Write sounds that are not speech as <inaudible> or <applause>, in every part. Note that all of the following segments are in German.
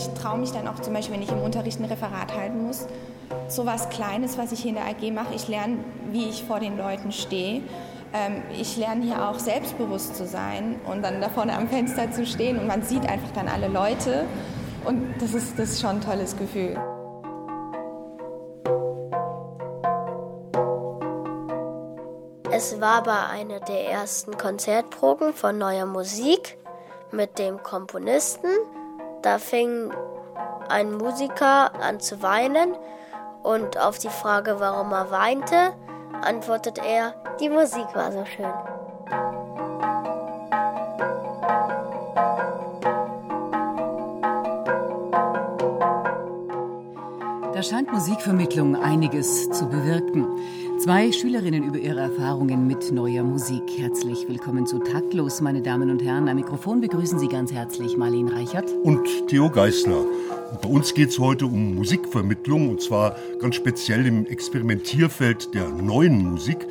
Ich traue mich dann auch zum Beispiel, wenn ich im Unterricht ein Referat halten muss, so was Kleines, was ich hier in der AG mache. Ich lerne, wie ich vor den Leuten stehe. Ähm, ich lerne hier auch selbstbewusst zu sein und dann da vorne am Fenster zu stehen und man sieht einfach dann alle Leute. Und das ist, das ist schon ein tolles Gefühl. Es war bei einer der ersten Konzertproben von neuer Musik mit dem Komponisten. Da fing ein Musiker an zu weinen und auf die Frage, warum er weinte, antwortet er, die Musik war so schön. Da scheint Musikvermittlung einiges zu bewirken. Zwei Schülerinnen über ihre Erfahrungen mit neuer Musik. Herzlich willkommen zu Taktlos, meine Damen und Herren. Am Mikrofon begrüßen Sie ganz herzlich Marlene Reichert und Theo Geisler. Und bei uns geht es heute um Musikvermittlung und zwar ganz speziell im Experimentierfeld der neuen Musik.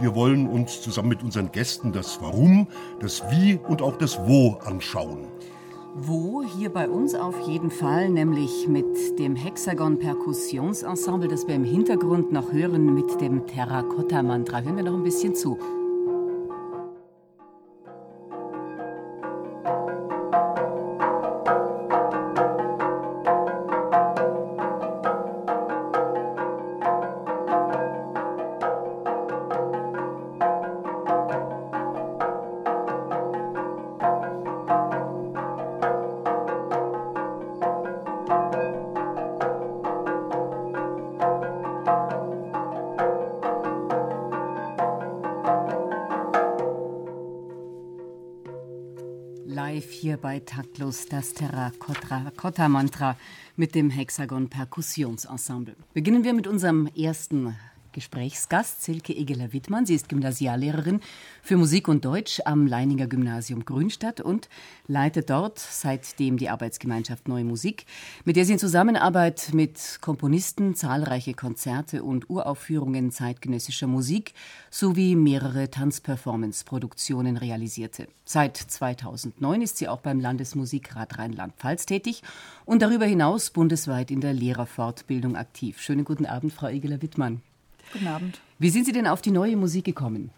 Wir wollen uns zusammen mit unseren Gästen das Warum, das Wie und auch das Wo anschauen. Wo? Hier bei uns auf jeden Fall, nämlich mit dem Hexagon Perkussionsensemble, das wir im Hintergrund noch hören, mit dem Terrakotta Mantra. Hören wir noch ein bisschen zu. Bei Taktlos das Terrakotta-Mantra mit dem Hexagon Perkussionsensemble. Beginnen wir mit unserem ersten Gesprächsgast Silke Egeler-Wittmann. Sie ist Gymnasiallehrerin für Musik und Deutsch am Leininger Gymnasium Grünstadt und leitet dort seitdem die Arbeitsgemeinschaft Neue Musik, mit der sie in Zusammenarbeit mit Komponisten zahlreiche Konzerte und Uraufführungen zeitgenössischer Musik sowie mehrere Tanzperformance-Produktionen realisierte. Seit 2009 ist sie auch beim Landesmusikrat Rheinland-Pfalz tätig und darüber hinaus bundesweit in der Lehrerfortbildung aktiv. Schönen guten Abend, Frau Egeler-Wittmann. Guten Abend. Wie sind Sie denn auf die neue Musik gekommen?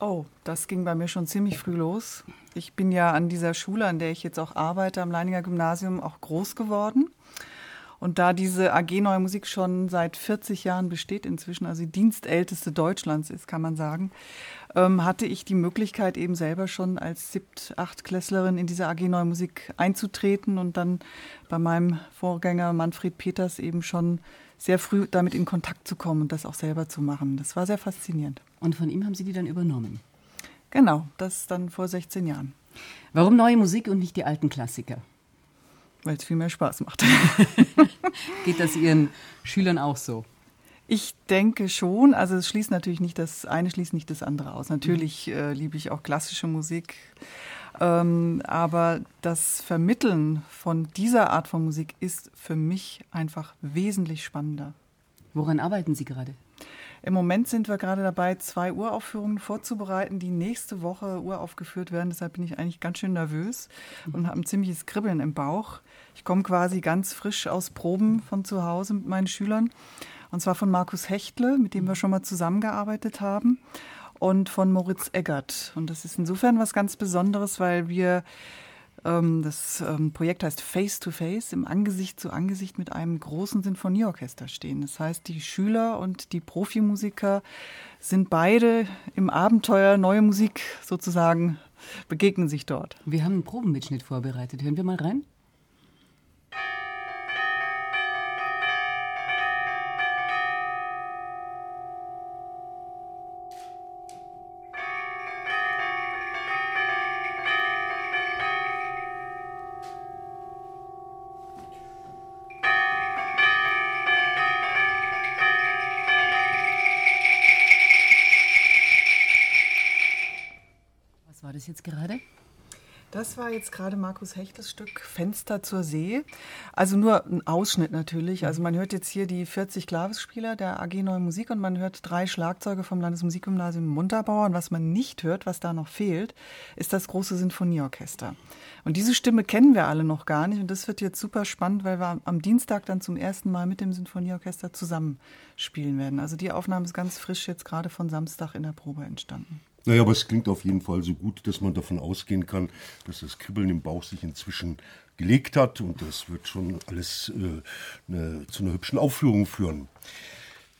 Oh, das ging bei mir schon ziemlich früh los. Ich bin ja an dieser Schule, an der ich jetzt auch arbeite, am Leininger Gymnasium, auch groß geworden. Und da diese AG Neue Musik schon seit 40 Jahren besteht inzwischen, also die dienstälteste Deutschlands ist, kann man sagen, ähm, hatte ich die Möglichkeit eben selber schon als Siebt-, Achtklässlerin in diese AG Neue Musik einzutreten und dann bei meinem Vorgänger Manfred Peters eben schon sehr früh damit in Kontakt zu kommen und das auch selber zu machen. Das war sehr faszinierend. Und von ihm haben Sie die dann übernommen? Genau, das dann vor 16 Jahren. Warum neue Musik und nicht die alten Klassiker? Weil es viel mehr Spaß macht. <laughs> Geht das Ihren Schülern auch so? Ich denke schon. Also es schließt natürlich nicht das eine schließt nicht das andere aus. Natürlich äh, liebe ich auch klassische Musik. Ähm, aber das Vermitteln von dieser Art von Musik ist für mich einfach wesentlich spannender. Woran arbeiten Sie gerade? Im Moment sind wir gerade dabei, zwei Uraufführungen vorzubereiten, die nächste Woche uraufgeführt werden. Deshalb bin ich eigentlich ganz schön nervös und habe ein ziemliches Kribbeln im Bauch. Ich komme quasi ganz frisch aus Proben von zu Hause mit meinen Schülern. Und zwar von Markus Hechtle, mit dem wir schon mal zusammengearbeitet haben und von Moritz Eggert. Und das ist insofern was ganz Besonderes, weil wir ähm, das ähm, Projekt heißt Face to Face, im Angesicht zu Angesicht mit einem großen Sinfonieorchester stehen. Das heißt, die Schüler und die Profimusiker sind beide im Abenteuer neue Musik sozusagen, begegnen sich dort. Wir haben einen Probenmitschnitt vorbereitet. Hören wir mal rein. Gerade? Das war jetzt gerade Markus Hechtels Stück Fenster zur See. Also nur ein Ausschnitt natürlich. Also man hört jetzt hier die 40 Klavisspieler der AG Neue Musik und man hört drei Schlagzeuge vom Landesmusikgymnasium Munterbauer. Und was man nicht hört, was da noch fehlt, ist das große Sinfonieorchester. Und diese Stimme kennen wir alle noch gar nicht. Und das wird jetzt super spannend, weil wir am Dienstag dann zum ersten Mal mit dem Sinfonieorchester zusammenspielen werden. Also die Aufnahme ist ganz frisch jetzt gerade von Samstag in der Probe entstanden. Naja, aber es klingt auf jeden Fall so gut, dass man davon ausgehen kann, dass das Kribbeln im Bauch sich inzwischen gelegt hat und das wird schon alles äh, eine, zu einer hübschen Aufführung führen.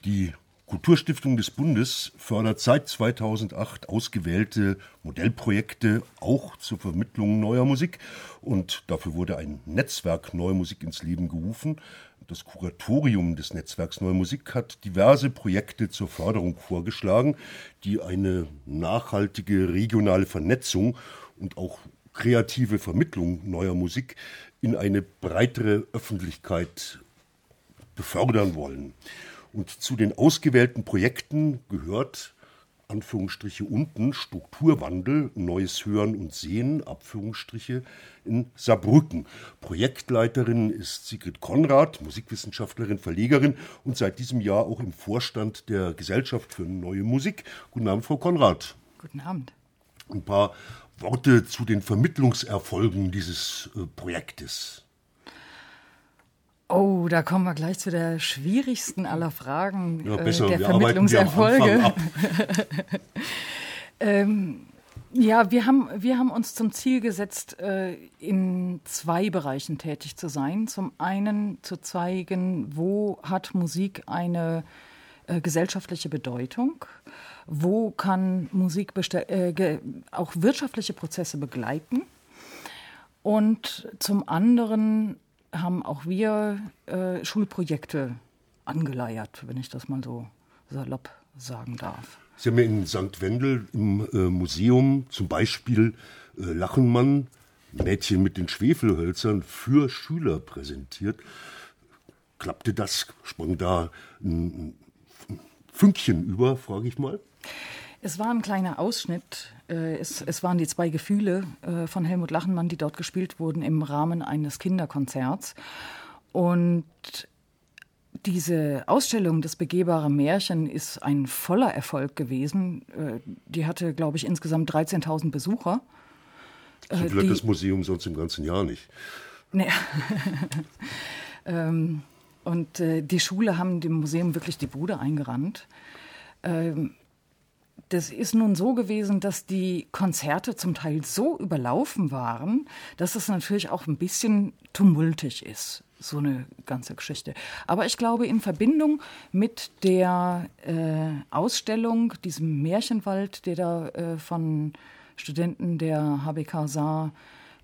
Die Kulturstiftung des Bundes fördert seit 2008 ausgewählte Modellprojekte auch zur Vermittlung neuer Musik und dafür wurde ein Netzwerk Neue Musik ins Leben gerufen, das Kuratorium des Netzwerks Neue Musik hat diverse Projekte zur Förderung vorgeschlagen, die eine nachhaltige regionale Vernetzung und auch kreative Vermittlung neuer Musik in eine breitere Öffentlichkeit befördern wollen. Und zu den ausgewählten Projekten gehört Anführungsstriche unten Strukturwandel, neues Hören und Sehen, Abführungsstriche in Saarbrücken. Projektleiterin ist Sigrid Konrad, Musikwissenschaftlerin, Verlegerin und seit diesem Jahr auch im Vorstand der Gesellschaft für neue Musik. Guten Abend, Frau Konrad. Guten Abend. Ein paar Worte zu den Vermittlungserfolgen dieses äh, Projektes. Oh, da kommen wir gleich zu der schwierigsten aller Fragen ja, besser, äh, der Vermittlungserfolge. <laughs> ähm, ja, wir haben, wir haben uns zum Ziel gesetzt, äh, in zwei Bereichen tätig zu sein. Zum einen zu zeigen, wo hat Musik eine äh, gesellschaftliche Bedeutung, wo kann Musik äh, auch wirtschaftliche Prozesse begleiten und zum anderen haben auch wir äh, Schulprojekte angeleiert, wenn ich das mal so salopp sagen darf. Sie haben ja in St. Wendel im äh, Museum zum Beispiel äh, Lachenmann, Mädchen mit den Schwefelhölzern, für Schüler präsentiert. Klappte das? Sprang da ein, ein Fünkchen über, frage ich mal? Es war ein kleiner Ausschnitt. Äh, es, es waren die zwei Gefühle äh, von Helmut Lachenmann, die dort gespielt wurden im Rahmen eines Kinderkonzerts. Und diese Ausstellung, das begehbare Märchen, ist ein voller Erfolg gewesen. Äh, die hatte, glaube ich, insgesamt 13.000 Besucher. So viel hat das Museum sonst im ganzen Jahr nicht. Nee. <laughs> ähm, und die Schule haben dem Museum wirklich die Bude eingerannt. Ähm, das ist nun so gewesen, dass die Konzerte zum Teil so überlaufen waren, dass es natürlich auch ein bisschen tumultig ist, so eine ganze Geschichte. Aber ich glaube, in Verbindung mit der äh, Ausstellung, diesem Märchenwald, der da äh, von Studenten der HBK Saar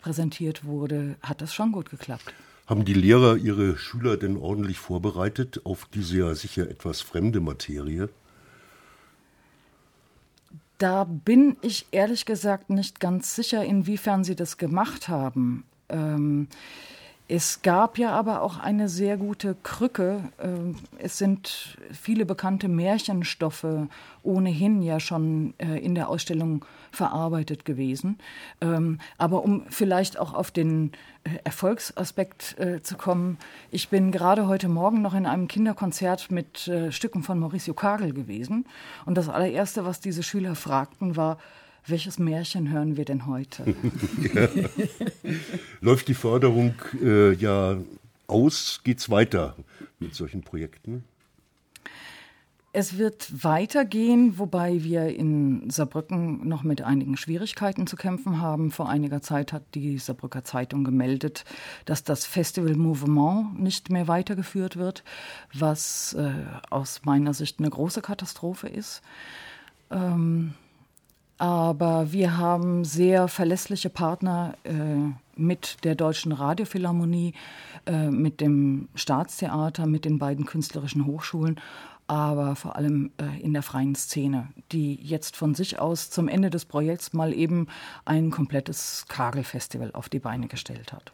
präsentiert wurde, hat das schon gut geklappt. Haben die Lehrer ihre Schüler denn ordentlich vorbereitet auf diese ja sicher etwas fremde Materie? Da bin ich ehrlich gesagt nicht ganz sicher, inwiefern sie das gemacht haben. Ähm, es gab ja aber auch eine sehr gute Krücke. Ähm, es sind viele bekannte Märchenstoffe ohnehin ja schon äh, in der Ausstellung verarbeitet gewesen. Ähm, aber um vielleicht auch auf den äh, Erfolgsaspekt äh, zu kommen, ich bin gerade heute Morgen noch in einem Kinderkonzert mit Stücken von Mauricio Kagel gewesen. Und das allererste, was diese Schüler fragten, war, welches Märchen hören wir denn heute? <laughs> ja. Läuft die Förderung äh, ja aus? Geht es weiter mit solchen Projekten? Es wird weitergehen, wobei wir in Saarbrücken noch mit einigen Schwierigkeiten zu kämpfen haben. Vor einiger Zeit hat die Saarbrücker Zeitung gemeldet, dass das Festival Mouvement nicht mehr weitergeführt wird, was äh, aus meiner Sicht eine große Katastrophe ist. Ähm, aber wir haben sehr verlässliche Partner äh, mit der Deutschen Radiophilharmonie, äh, mit dem Staatstheater, mit den beiden künstlerischen Hochschulen, aber vor allem äh, in der freien Szene, die jetzt von sich aus zum Ende des Projekts mal eben ein komplettes Kagelfestival auf die Beine gestellt hat.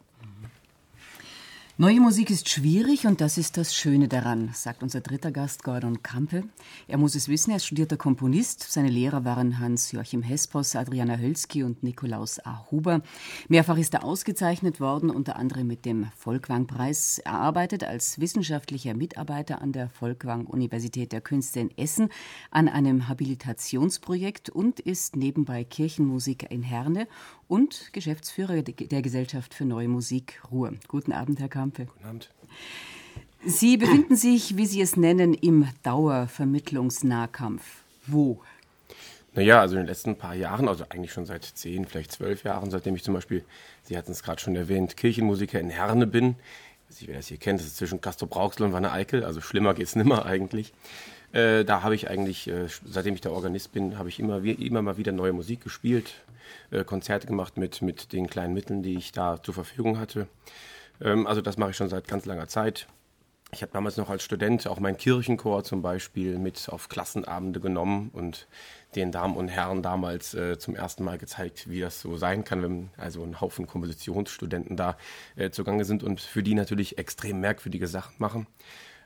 Neue Musik ist schwierig und das ist das Schöne daran, sagt unser dritter Gast Gordon Kampe. Er muss es wissen, er ist studierter Komponist. Seine Lehrer waren Hans-Joachim Hespos, Adriana Hölzki und Nikolaus A. Huber. Mehrfach ist er ausgezeichnet worden, unter anderem mit dem Volkwang-Preis. Er arbeitet als wissenschaftlicher Mitarbeiter an der Volkwang-Universität der Künste in Essen an einem Habilitationsprojekt und ist nebenbei Kirchenmusiker in Herne und Geschäftsführer der Gesellschaft für Neue Musik Ruhr. Guten Abend, Herr Kampe. Guten Abend. Sie befinden sich, wie Sie es nennen, im Dauervermittlungsnahkampf. Wo? Naja, also in den letzten paar Jahren, also eigentlich schon seit zehn, vielleicht zwölf Jahren, seitdem ich zum Beispiel, Sie hatten es gerade schon erwähnt, Kirchenmusiker in Herne bin. Ich weiß nicht, wer das hier kennt, das ist zwischen Castrop Rauxel und Wanne Eickel, also schlimmer geht es nimmer eigentlich. Äh, da habe ich eigentlich, äh, seitdem ich der Organist bin, habe ich immer, wie, immer mal wieder neue Musik gespielt, äh, Konzerte gemacht mit, mit den kleinen Mitteln, die ich da zur Verfügung hatte. Ähm, also das mache ich schon seit ganz langer Zeit. Ich habe damals noch als Student auch meinen Kirchenchor zum Beispiel mit auf Klassenabende genommen und den Damen und Herren damals äh, zum ersten Mal gezeigt, wie das so sein kann, wenn also ein Haufen Kompositionsstudenten da äh, zugange sind und für die natürlich extrem merkwürdige Sachen machen.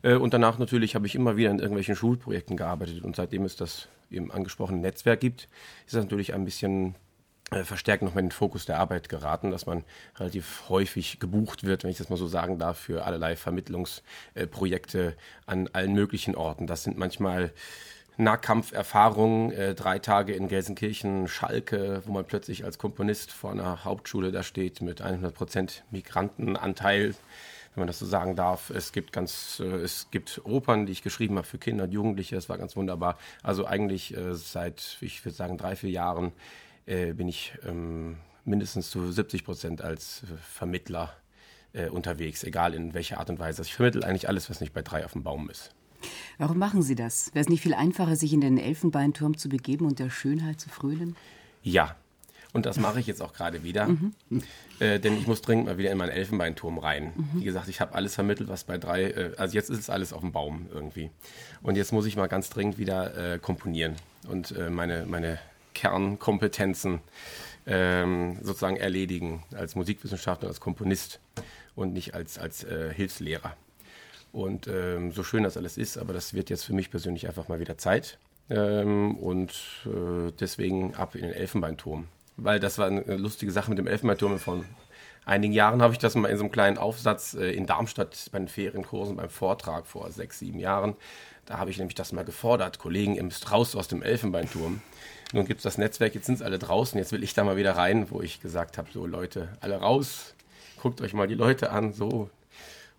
Äh, und danach natürlich habe ich immer wieder in irgendwelchen Schulprojekten gearbeitet. Und seitdem es das eben angesprochene Netzwerk gibt, ist das natürlich ein bisschen äh, verstärkt nochmal in den Fokus der Arbeit geraten, dass man relativ häufig gebucht wird, wenn ich das mal so sagen darf, für allerlei Vermittlungsprojekte an allen möglichen Orten. Das sind manchmal Nahkampferfahrungen, äh, drei Tage in Gelsenkirchen, Schalke, wo man plötzlich als Komponist vor einer Hauptschule da steht mit 100% Migrantenanteil wenn man das so sagen darf. Es gibt ganz, äh, es gibt Opern, die ich geschrieben habe für Kinder und Jugendliche. Das war ganz wunderbar. Also eigentlich äh, seit, ich würde sagen, drei, vier Jahren äh, bin ich ähm, mindestens zu 70 Prozent als äh, Vermittler äh, unterwegs, egal in welcher Art und Weise. Also ich vermittle eigentlich alles, was nicht bei drei auf dem Baum ist. Warum machen Sie das? Wäre es nicht viel einfacher, sich in den Elfenbeinturm zu begeben und der Schönheit zu frönen? Ja, und das mache ich jetzt auch gerade wieder. Mhm. Äh, denn ich muss dringend mal wieder in meinen Elfenbeinturm rein. Mhm. Wie gesagt, ich habe alles vermittelt, was bei drei, äh, also jetzt ist es alles auf dem Baum irgendwie. Und jetzt muss ich mal ganz dringend wieder äh, komponieren und äh, meine, meine Kernkompetenzen ähm, sozusagen erledigen als Musikwissenschaftler, als Komponist und nicht als, als äh, Hilfslehrer. Und ähm, so schön das alles ist, aber das wird jetzt für mich persönlich einfach mal wieder Zeit. Ähm, und äh, deswegen ab in den Elfenbeinturm weil das war eine lustige Sache mit dem Elfenbeinturm. Von einigen Jahren habe ich das mal in so einem kleinen Aufsatz äh, in Darmstadt bei den Ferienkursen beim Vortrag vor sechs, sieben Jahren. Da habe ich nämlich das mal gefordert, Kollegen, im raus aus dem Elfenbeinturm. Nun gibt es das Netzwerk, jetzt sind es alle draußen, jetzt will ich da mal wieder rein, wo ich gesagt habe, so Leute, alle raus, guckt euch mal die Leute an, so.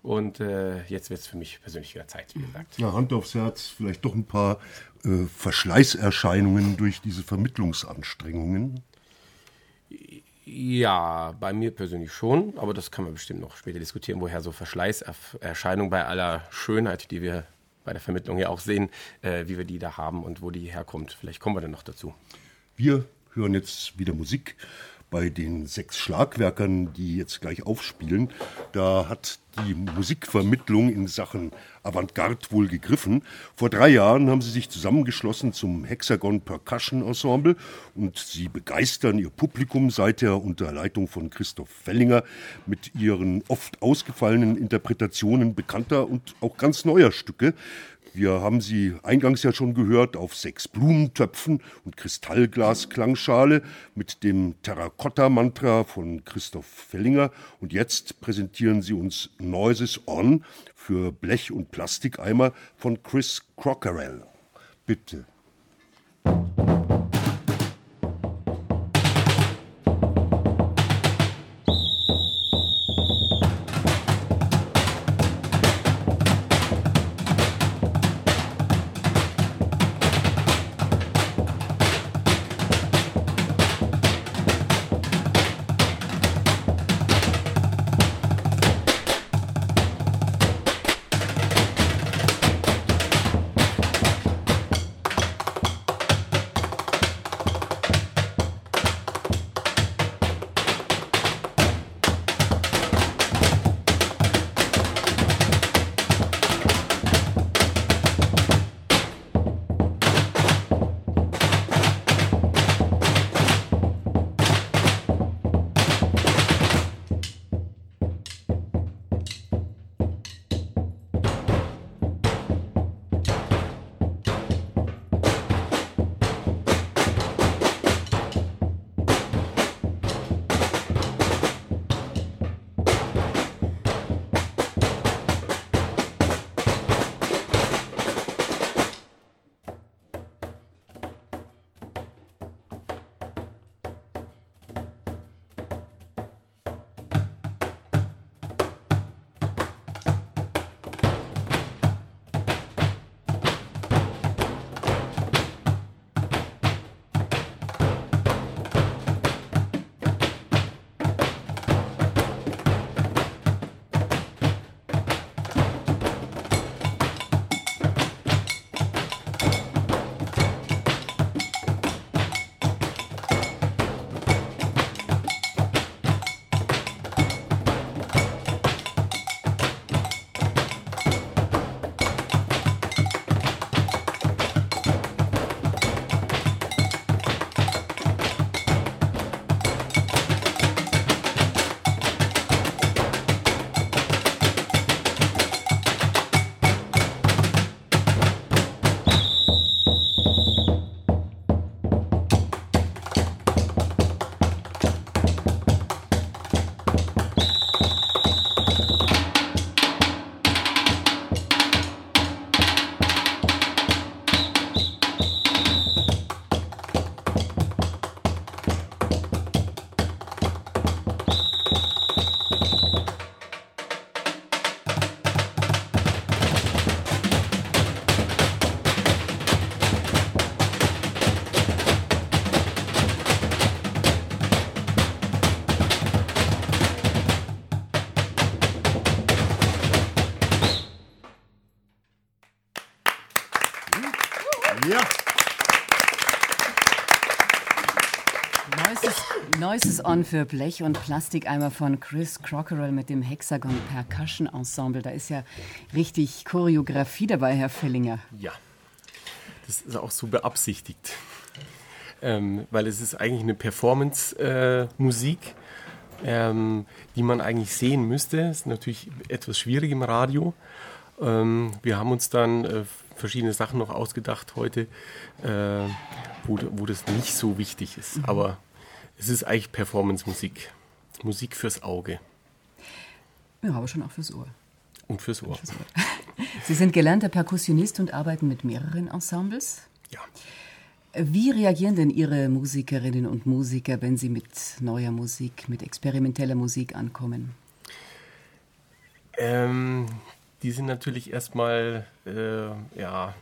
Und äh, jetzt wird es für mich persönlich wieder Zeit, wie gesagt. Ja, Hand aufs Herz, vielleicht doch ein paar äh, Verschleißerscheinungen durch diese Vermittlungsanstrengungen. Ja, bei mir persönlich schon, aber das kann man bestimmt noch später diskutieren, woher so Verschleißerscheinungen bei aller Schönheit, die wir bei der Vermittlung ja auch sehen, äh, wie wir die da haben und wo die herkommt. Vielleicht kommen wir dann noch dazu. Wir hören jetzt wieder Musik bei den sechs Schlagwerkern, die jetzt gleich aufspielen, da hat die Musikvermittlung in Sachen Avantgarde wohl gegriffen. Vor drei Jahren haben sie sich zusammengeschlossen zum Hexagon Percussion Ensemble und sie begeistern ihr Publikum seither unter Leitung von Christoph Fellinger mit ihren oft ausgefallenen Interpretationen bekannter und auch ganz neuer Stücke. Wir haben sie eingangs ja schon gehört auf sechs Blumentöpfen und Kristallglas-Klangschale mit dem Terrakotta-Mantra von Christoph Fellinger. Und jetzt präsentieren sie uns Noises On für Blech- und Plastikeimer von Chris Crockerell. Bitte. Neuestes On für Blech und Plastikeimer von Chris Crockerell mit dem Hexagon Percussion Ensemble. Da ist ja richtig Choreografie dabei, Herr Fellinger. Ja, das ist auch so beabsichtigt. Ähm, weil es ist eigentlich eine Performance-Musik, äh, ähm, die man eigentlich sehen müsste. Ist natürlich etwas schwierig im Radio. Ähm, wir haben uns dann äh, verschiedene Sachen noch ausgedacht heute, äh, wo, wo das nicht so wichtig ist. Mhm. Aber es ist eigentlich Performance-Musik. Musik fürs Auge. Ja, aber schon auch fürs Ohr. Und fürs Ohr. fürs Ohr. <laughs> Sie sind gelernter Perkussionist und arbeiten mit mehreren Ensembles. Ja. Wie reagieren denn Ihre Musikerinnen und Musiker, wenn sie mit neuer Musik, mit experimenteller Musik ankommen? Ähm, die sind natürlich erstmal äh, ja,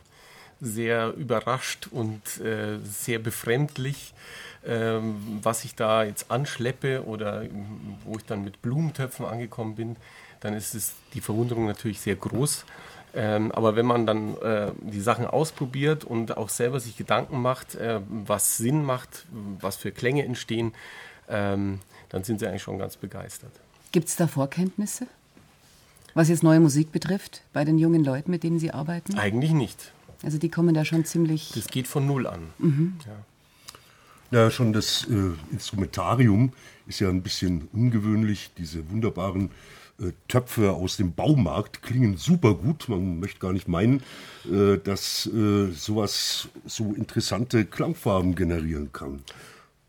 sehr überrascht und äh, sehr befremdlich, äh, was ich da jetzt anschleppe oder wo ich dann mit Blumentöpfen angekommen bin. Dann ist es die Verwunderung natürlich sehr groß. Ähm, aber wenn man dann äh, die Sachen ausprobiert und auch selber sich Gedanken macht, äh, was Sinn macht, was für Klänge entstehen, ähm, dann sind sie eigentlich schon ganz begeistert. Gibt es da Vorkenntnisse? Was jetzt neue Musik betrifft, bei den jungen Leuten, mit denen Sie arbeiten? Eigentlich nicht. Also die kommen da schon ziemlich. Das geht von null an. Mhm. Ja. ja. schon das äh, Instrumentarium ist ja ein bisschen ungewöhnlich. Diese wunderbaren äh, Töpfe aus dem Baumarkt klingen super gut. Man möchte gar nicht meinen, äh, dass äh, sowas so interessante Klangfarben generieren kann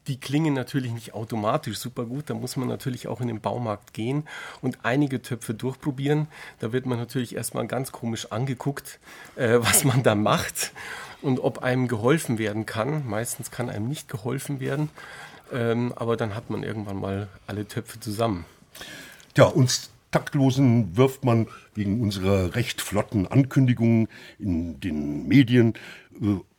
die klingen natürlich nicht automatisch super gut. Da muss man natürlich auch in den Baumarkt gehen und einige Töpfe durchprobieren. Da wird man natürlich erstmal ganz komisch angeguckt, äh, was man da macht und ob einem geholfen werden kann. Meistens kann einem nicht geholfen werden, ähm, aber dann hat man irgendwann mal alle Töpfe zusammen. Ja, uns Taktlosen wirft man wegen unserer recht flotten Ankündigungen in den Medien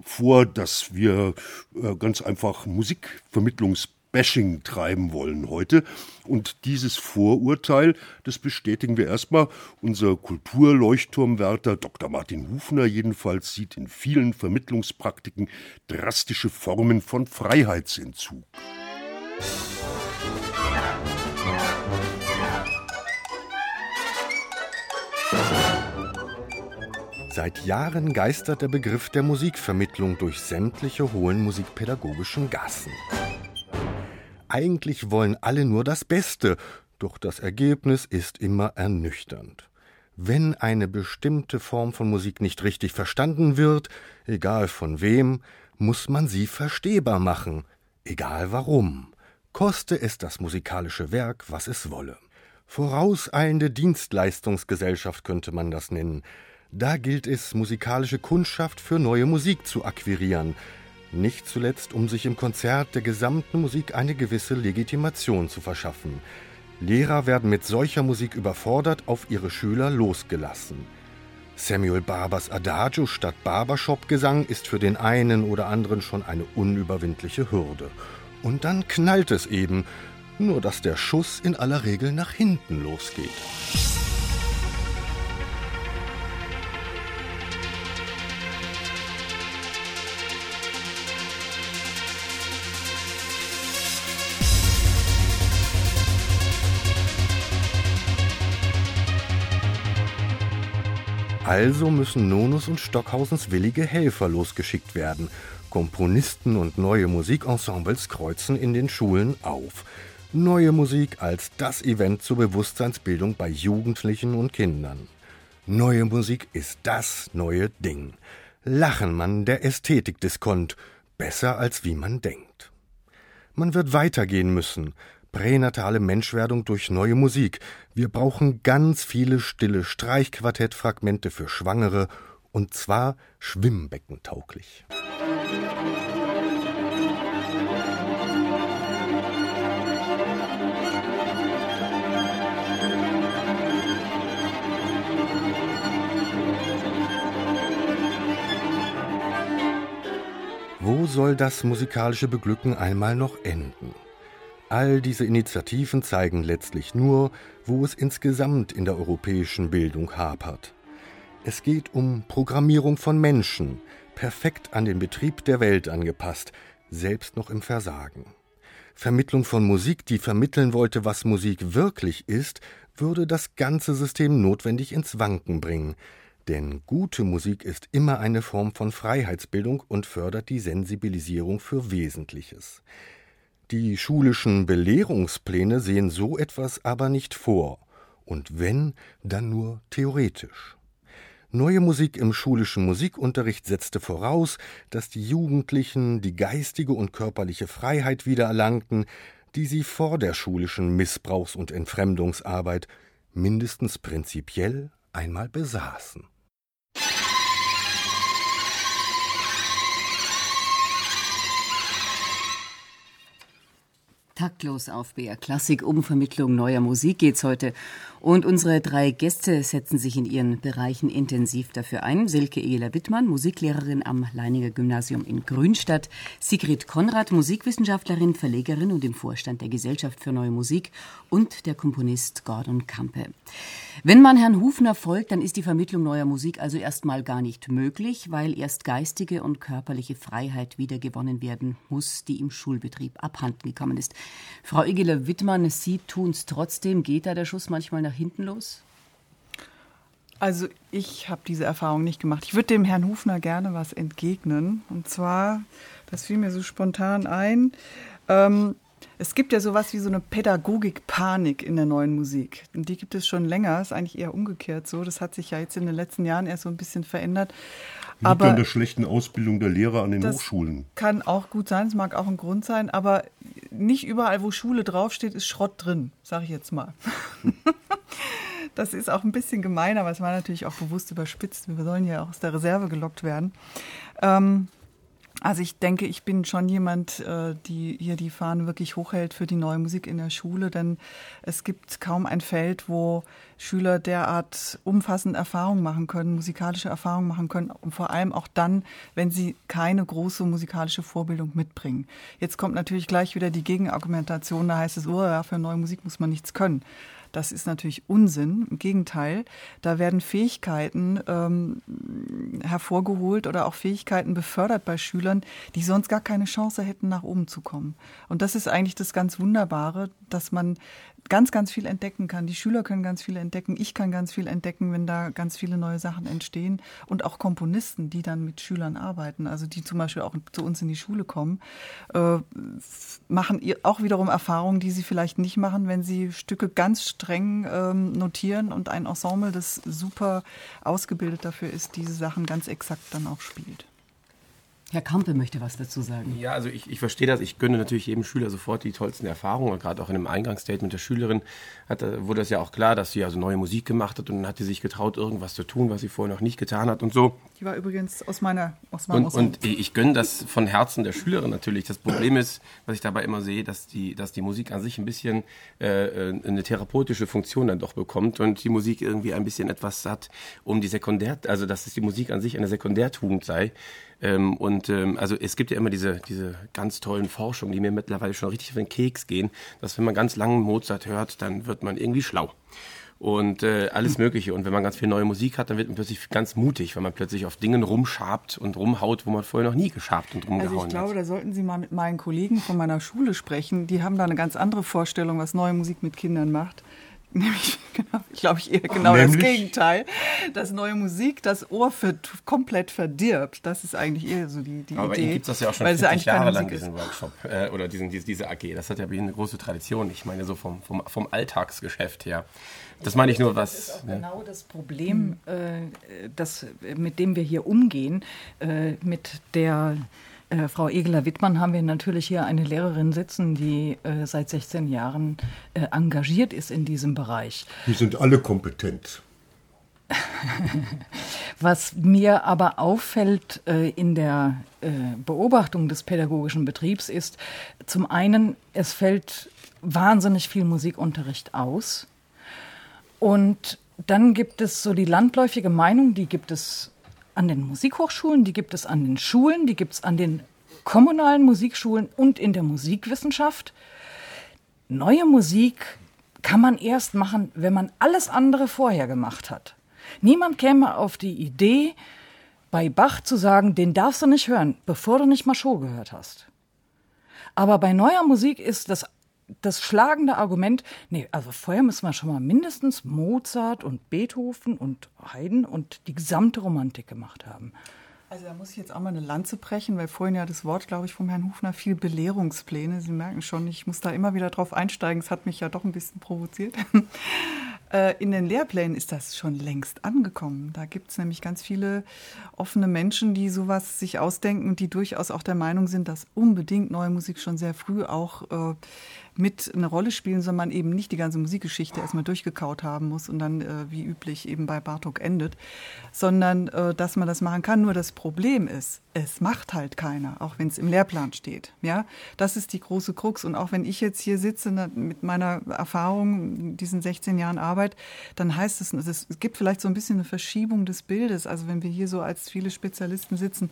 vor, dass wir äh, ganz einfach Musikvermittlungsbashing treiben wollen heute. Und dieses Vorurteil, das bestätigen wir erstmal. Unser Kulturleuchtturmwärter Dr. Martin Hufner jedenfalls sieht in vielen Vermittlungspraktiken drastische Formen von Freiheitsentzug. Seit Jahren geistert der Begriff der Musikvermittlung durch sämtliche hohen musikpädagogischen Gassen. Eigentlich wollen alle nur das Beste, doch das Ergebnis ist immer ernüchternd. Wenn eine bestimmte Form von Musik nicht richtig verstanden wird, egal von wem, muss man sie verstehbar machen, egal warum, koste es das musikalische Werk, was es wolle. Vorauseilende Dienstleistungsgesellschaft könnte man das nennen, da gilt es, musikalische Kundschaft für neue Musik zu akquirieren, nicht zuletzt, um sich im Konzert der gesamten Musik eine gewisse Legitimation zu verschaffen. Lehrer werden mit solcher Musik überfordert auf ihre Schüler losgelassen. Samuel Barbers Adagio statt Barbershop-Gesang ist für den einen oder anderen schon eine unüberwindliche Hürde. Und dann knallt es eben, nur dass der Schuss in aller Regel nach hinten losgeht. Also müssen Nonus und Stockhausens willige Helfer losgeschickt werden. Komponisten und neue Musikensembles kreuzen in den Schulen auf. Neue Musik als das Event zur Bewusstseinsbildung bei Jugendlichen und Kindern. Neue Musik ist das neue Ding. Lachen man der Ästhetikdiskont, besser als wie man denkt. Man wird weitergehen müssen, pränatale Menschwerdung durch neue Musik. Wir brauchen ganz viele stille Streichquartettfragmente für Schwangere und zwar schwimmbeckentauglich. Wo soll das musikalische Beglücken einmal noch enden? All diese Initiativen zeigen letztlich nur, wo es insgesamt in der europäischen Bildung hapert. Es geht um Programmierung von Menschen, perfekt an den Betrieb der Welt angepasst, selbst noch im Versagen. Vermittlung von Musik, die vermitteln wollte, was Musik wirklich ist, würde das ganze System notwendig ins Wanken bringen. Denn gute Musik ist immer eine Form von Freiheitsbildung und fördert die Sensibilisierung für Wesentliches. Die schulischen Belehrungspläne sehen so etwas aber nicht vor. Und wenn, dann nur theoretisch. Neue Musik im schulischen Musikunterricht setzte voraus, dass die Jugendlichen die geistige und körperliche Freiheit wiedererlangten, die sie vor der schulischen Missbrauchs- und Entfremdungsarbeit mindestens prinzipiell einmal besaßen. Taktlos auf BR Klassik. Um Vermittlung neuer Musik geht's heute. Und unsere drei Gäste setzen sich in ihren Bereichen intensiv dafür ein. Silke Ehler Wittmann, Musiklehrerin am Leininger Gymnasium in Grünstadt. Sigrid Konrad, Musikwissenschaftlerin, Verlegerin und im Vorstand der Gesellschaft für Neue Musik. Und der Komponist Gordon Kampe. Wenn man Herrn Hufner folgt, dann ist die Vermittlung neuer Musik also erstmal gar nicht möglich, weil erst geistige und körperliche Freiheit wiedergewonnen werden muss, die im Schulbetrieb abhanden gekommen ist. Frau Igeler Wittmann, Sie tun es trotzdem. Geht da der Schuss manchmal nach hinten los? Also ich habe diese Erfahrung nicht gemacht. Ich würde dem Herrn Hufner gerne was entgegnen. Und zwar, das fiel mir so spontan ein, ähm, es gibt ja sowas wie so eine Pädagogik-Panik in der neuen Musik. Und die gibt es schon länger, ist eigentlich eher umgekehrt so. Das hat sich ja jetzt in den letzten Jahren erst so ein bisschen verändert. Liegt aber an der schlechten Ausbildung der Lehrer an den das Hochschulen. Kann auch gut sein, es mag auch ein Grund sein, aber nicht überall, wo Schule draufsteht, ist Schrott drin, sage ich jetzt mal. <laughs> das ist auch ein bisschen gemein, aber es war natürlich auch bewusst überspitzt. Wir sollen ja auch aus der Reserve gelockt werden. Ähm, also ich denke, ich bin schon jemand, äh, die hier die Fahne wirklich hochhält für die neue Musik in der Schule, denn es gibt kaum ein Feld, wo Schüler derart umfassend Erfahrungen machen können, musikalische Erfahrungen machen können und vor allem auch dann, wenn sie keine große musikalische Vorbildung mitbringen. Jetzt kommt natürlich gleich wieder die Gegenargumentation, da heißt es, oh ja, für neue Musik muss man nichts können. Das ist natürlich Unsinn. Im Gegenteil, da werden Fähigkeiten ähm, hervorgeholt oder auch Fähigkeiten befördert bei Schülern, die sonst gar keine Chance hätten, nach oben zu kommen. Und das ist eigentlich das ganz Wunderbare, dass man ganz, ganz viel entdecken kann. Die Schüler können ganz viel entdecken. Ich kann ganz viel entdecken, wenn da ganz viele neue Sachen entstehen. Und auch Komponisten, die dann mit Schülern arbeiten, also die zum Beispiel auch zu uns in die Schule kommen, äh, machen auch wiederum Erfahrungen, die sie vielleicht nicht machen, wenn sie Stücke ganz streng ähm, notieren und ein Ensemble, das super ausgebildet dafür ist, diese Sachen ganz exakt dann auch spielt. Herr Kampe möchte was dazu sagen. Ja, also ich, ich verstehe das. Ich gönne natürlich jedem Schüler sofort die tollsten Erfahrungen. Und gerade auch in einem Eingangsstatement der Schülerin hat, wurde das ja auch klar, dass sie also neue Musik gemacht hat und dann hat sie sich getraut, irgendwas zu tun, was sie vorher noch nicht getan hat und so. Die war übrigens aus meiner aus meinem Und, und ich gönne das von Herzen der Schülerin natürlich. Das Problem ist, was ich dabei immer sehe, dass die, dass die Musik an sich ein bisschen äh, eine therapeutische Funktion dann doch bekommt und die Musik irgendwie ein bisschen etwas hat, um die Sekundär, also dass es die Musik an sich eine Sekundärtugend sei. Ähm, und ähm, also es gibt ja immer diese, diese ganz tollen Forschungen, die mir mittlerweile schon richtig auf den Keks gehen, dass wenn man ganz langen Mozart hört, dann wird man irgendwie schlau und äh, alles Mögliche. Und wenn man ganz viel neue Musik hat, dann wird man plötzlich ganz mutig, weil man plötzlich auf Dingen rumschabt und rumhaut, wo man vorher noch nie geschabt und rumgehauen hat. Also ich glaube, hat. da sollten Sie mal mit meinen Kollegen von meiner Schule sprechen. Die haben da eine ganz andere Vorstellung, was neue Musik mit Kindern macht. Nämlich, <laughs> genau, glaube ich, eher genau Nämlich? das Gegenteil. Dass neue Musik das Ohr für, komplett verdirbt. Das ist eigentlich eher so die, die Aber Idee. Aber gibt es ja auch schon 40 Jahre lang, diesen Workshop äh, oder diesen, diese, diese AG. Das hat ja eine große Tradition. Ich meine, so vom, vom, vom Alltagsgeschäft her. Das meine ich nur, was. Das ist auch ne? genau das Problem, äh, das, mit dem wir hier umgehen, äh, mit der äh, Frau Egeler-Wittmann haben wir natürlich hier eine Lehrerin sitzen, die äh, seit 16 Jahren äh, engagiert ist in diesem Bereich. Die sind alle kompetent. <laughs> Was mir aber auffällt äh, in der äh, Beobachtung des pädagogischen Betriebs ist, zum einen, es fällt wahnsinnig viel Musikunterricht aus. Und dann gibt es so die landläufige Meinung, die gibt es an den Musikhochschulen, die gibt es an den Schulen, die gibt es an den kommunalen Musikschulen und in der Musikwissenschaft. Neue Musik kann man erst machen, wenn man alles andere vorher gemacht hat. Niemand käme auf die Idee, bei Bach zu sagen, den darfst du nicht hören, bevor du nicht Machot gehört hast. Aber bei neuer Musik ist das, das schlagende Argument, nee, also vorher müssen wir schon mal mindestens Mozart und Beethoven und Haydn und die gesamte Romantik gemacht haben. Also da muss ich jetzt auch mal eine Lanze brechen, weil vorhin ja das Wort, glaube ich, vom Herrn Hufner viel Belehrungspläne. Sie merken schon, ich muss da immer wieder drauf einsteigen. Es hat mich ja doch ein bisschen provoziert. <laughs> Äh, in den Lehrplänen ist das schon längst angekommen. Da gibt es nämlich ganz viele offene Menschen, die sowas sich ausdenken und die durchaus auch der Meinung sind, dass unbedingt neue Musik schon sehr früh auch äh, mit eine Rolle spielen, sondern man eben nicht die ganze Musikgeschichte erstmal durchgekaut haben muss und dann äh, wie üblich eben bei Bartok endet, sondern äh, dass man das machen kann. Nur das Problem ist, es macht halt keiner, auch wenn es im Lehrplan steht. Ja, das ist die große Krux. Und auch wenn ich jetzt hier sitze mit meiner Erfahrung, diesen 16 Jahren Arbeit, dann heißt es, es gibt vielleicht so ein bisschen eine Verschiebung des Bildes. Also wenn wir hier so als viele Spezialisten sitzen,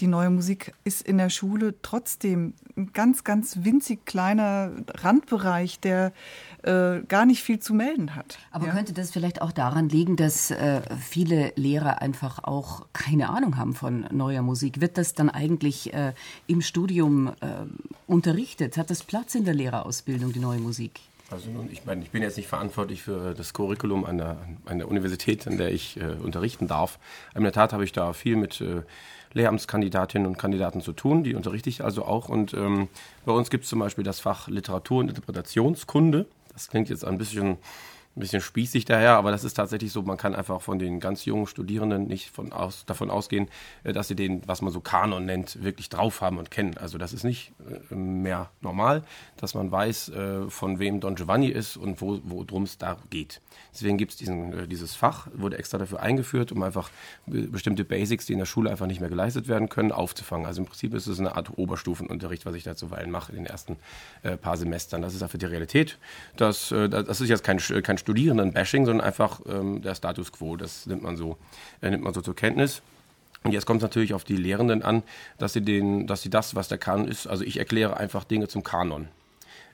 die neue Musik ist in der Schule trotzdem ein ganz, ganz winzig kleiner Randbereich, der äh, gar nicht viel zu melden hat. Aber ja? könnte das vielleicht auch daran liegen, dass äh, viele Lehrer einfach auch keine Ahnung haben von neuer Musik? Wird das dann eigentlich äh, im Studium äh, unterrichtet? Hat das Platz in der Lehrerausbildung, die neue Musik? Also nun, ich meine, ich bin jetzt nicht verantwortlich für das Curriculum an der, an der Universität, an der ich äh, unterrichten darf. In der Tat habe ich da viel mit äh, Lehramtskandidatinnen und Kandidaten zu tun. Die unterrichte ich also auch. Und ähm, bei uns gibt es zum Beispiel das Fach Literatur- und Interpretationskunde. Das klingt jetzt ein bisschen ein bisschen spießig daher, aber das ist tatsächlich so, man kann einfach von den ganz jungen Studierenden nicht von aus, davon ausgehen, äh, dass sie den, was man so Kanon nennt, wirklich drauf haben und kennen. Also das ist nicht äh, mehr normal, dass man weiß, äh, von wem Don Giovanni ist und worum es da geht. Deswegen gibt es dieses Fach, wurde extra dafür eingeführt, um einfach bestimmte Basics, die in der Schule einfach nicht mehr geleistet werden können, aufzufangen. Also im Prinzip ist es eine Art Oberstufenunterricht, was ich da zuweilen mache in den ersten paar Semestern. Das ist einfach die Realität. Das, das ist jetzt kein, kein Studierenden-Bashing, sondern einfach ähm, der Status quo. Das nimmt man so, äh, nimmt man so zur Kenntnis. Und jetzt kommt es natürlich auf die Lehrenden an, dass sie, den, dass sie das, was der Kanon ist, also ich erkläre einfach Dinge zum Kanon.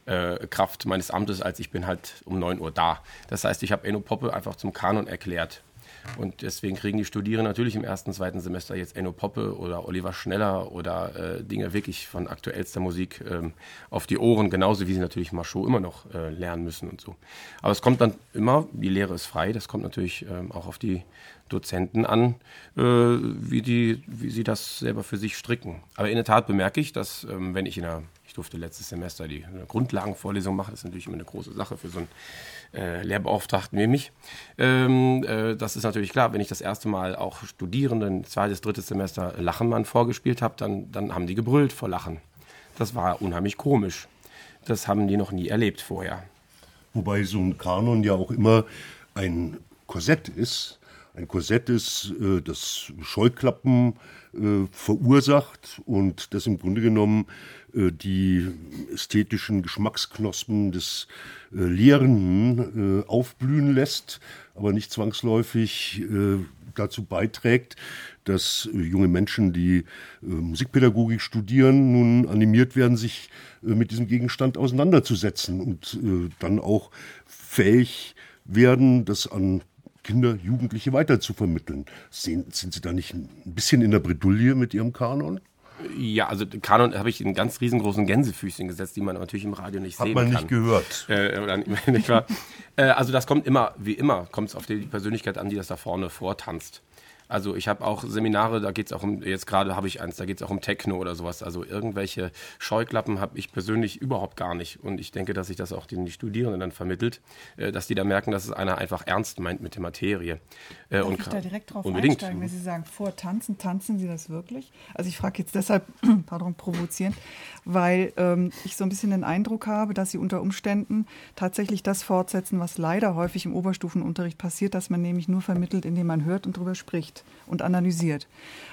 Äh, Kraft meines Amtes, als ich bin halt um 9 Uhr da. Das heißt, ich habe Enno Poppe einfach zum Kanon erklärt. Und deswegen kriegen die Studierenden natürlich im ersten, zweiten Semester jetzt Enno Poppe oder Oliver Schneller oder äh, Dinge wirklich von aktuellster Musik ähm, auf die Ohren, genauso wie sie natürlich Marchot immer noch äh, lernen müssen und so. Aber es kommt dann immer, die Lehre ist frei, das kommt natürlich ähm, auch auf die Dozenten an, äh, wie, die, wie sie das selber für sich stricken. Aber in der Tat bemerke ich, dass ähm, wenn ich in einer ich durfte letztes Semester die Grundlagenvorlesung machen. Das ist natürlich immer eine große Sache für so einen äh, Lehrbeauftragten wie mich. Ähm, äh, das ist natürlich klar, wenn ich das erste Mal auch Studierenden, zweites, drittes Semester Lachenmann vorgespielt habe, dann, dann haben die gebrüllt vor Lachen. Das war unheimlich komisch. Das haben die noch nie erlebt vorher. Wobei so ein Kanon ja auch immer ein Korsett ist. Ein Korsett ist, äh, das Scheuklappen äh, verursacht und das im Grunde genommen äh, die ästhetischen Geschmacksknospen des Lehrenden aufblühen lässt, aber nicht zwangsläufig dazu beiträgt, dass junge Menschen, die Musikpädagogik studieren, nun animiert werden, sich mit diesem Gegenstand auseinanderzusetzen und dann auch fähig werden, das an Kinder, Jugendliche weiter zu vermitteln. Sind, sind Sie da nicht ein bisschen in der Bredouille mit Ihrem Kanon? Ja, also Kanon habe ich in ganz riesengroßen Gänsefüßchen gesetzt, die man natürlich im Radio nicht Hat sehen kann. Hat man nicht gehört. Äh, nicht wahr? äh, also das kommt immer, wie immer, kommt es auf die Persönlichkeit an, die das da vorne vortanzt. Also ich habe auch Seminare, da geht es auch um, jetzt gerade habe ich eins, da geht es auch um Techno oder sowas. Also irgendwelche Scheuklappen habe ich persönlich überhaupt gar nicht. Und ich denke, dass sich das auch den die Studierenden dann vermittelt, äh, dass die da merken, dass es einer einfach ernst meint mit der Materie. Äh, Darf und ich da direkt drauf unbedingt. einsteigen, wenn Sie sagen, vor Tanzen, tanzen Sie das wirklich? Also ich frage jetzt deshalb, <clears throat> pardon, provozieren, weil ähm, ich so ein bisschen den Eindruck habe, dass Sie unter Umständen tatsächlich das fortsetzen, was leider häufig im Oberstufenunterricht passiert, dass man nämlich nur vermittelt, indem man hört und darüber spricht. Und analysiert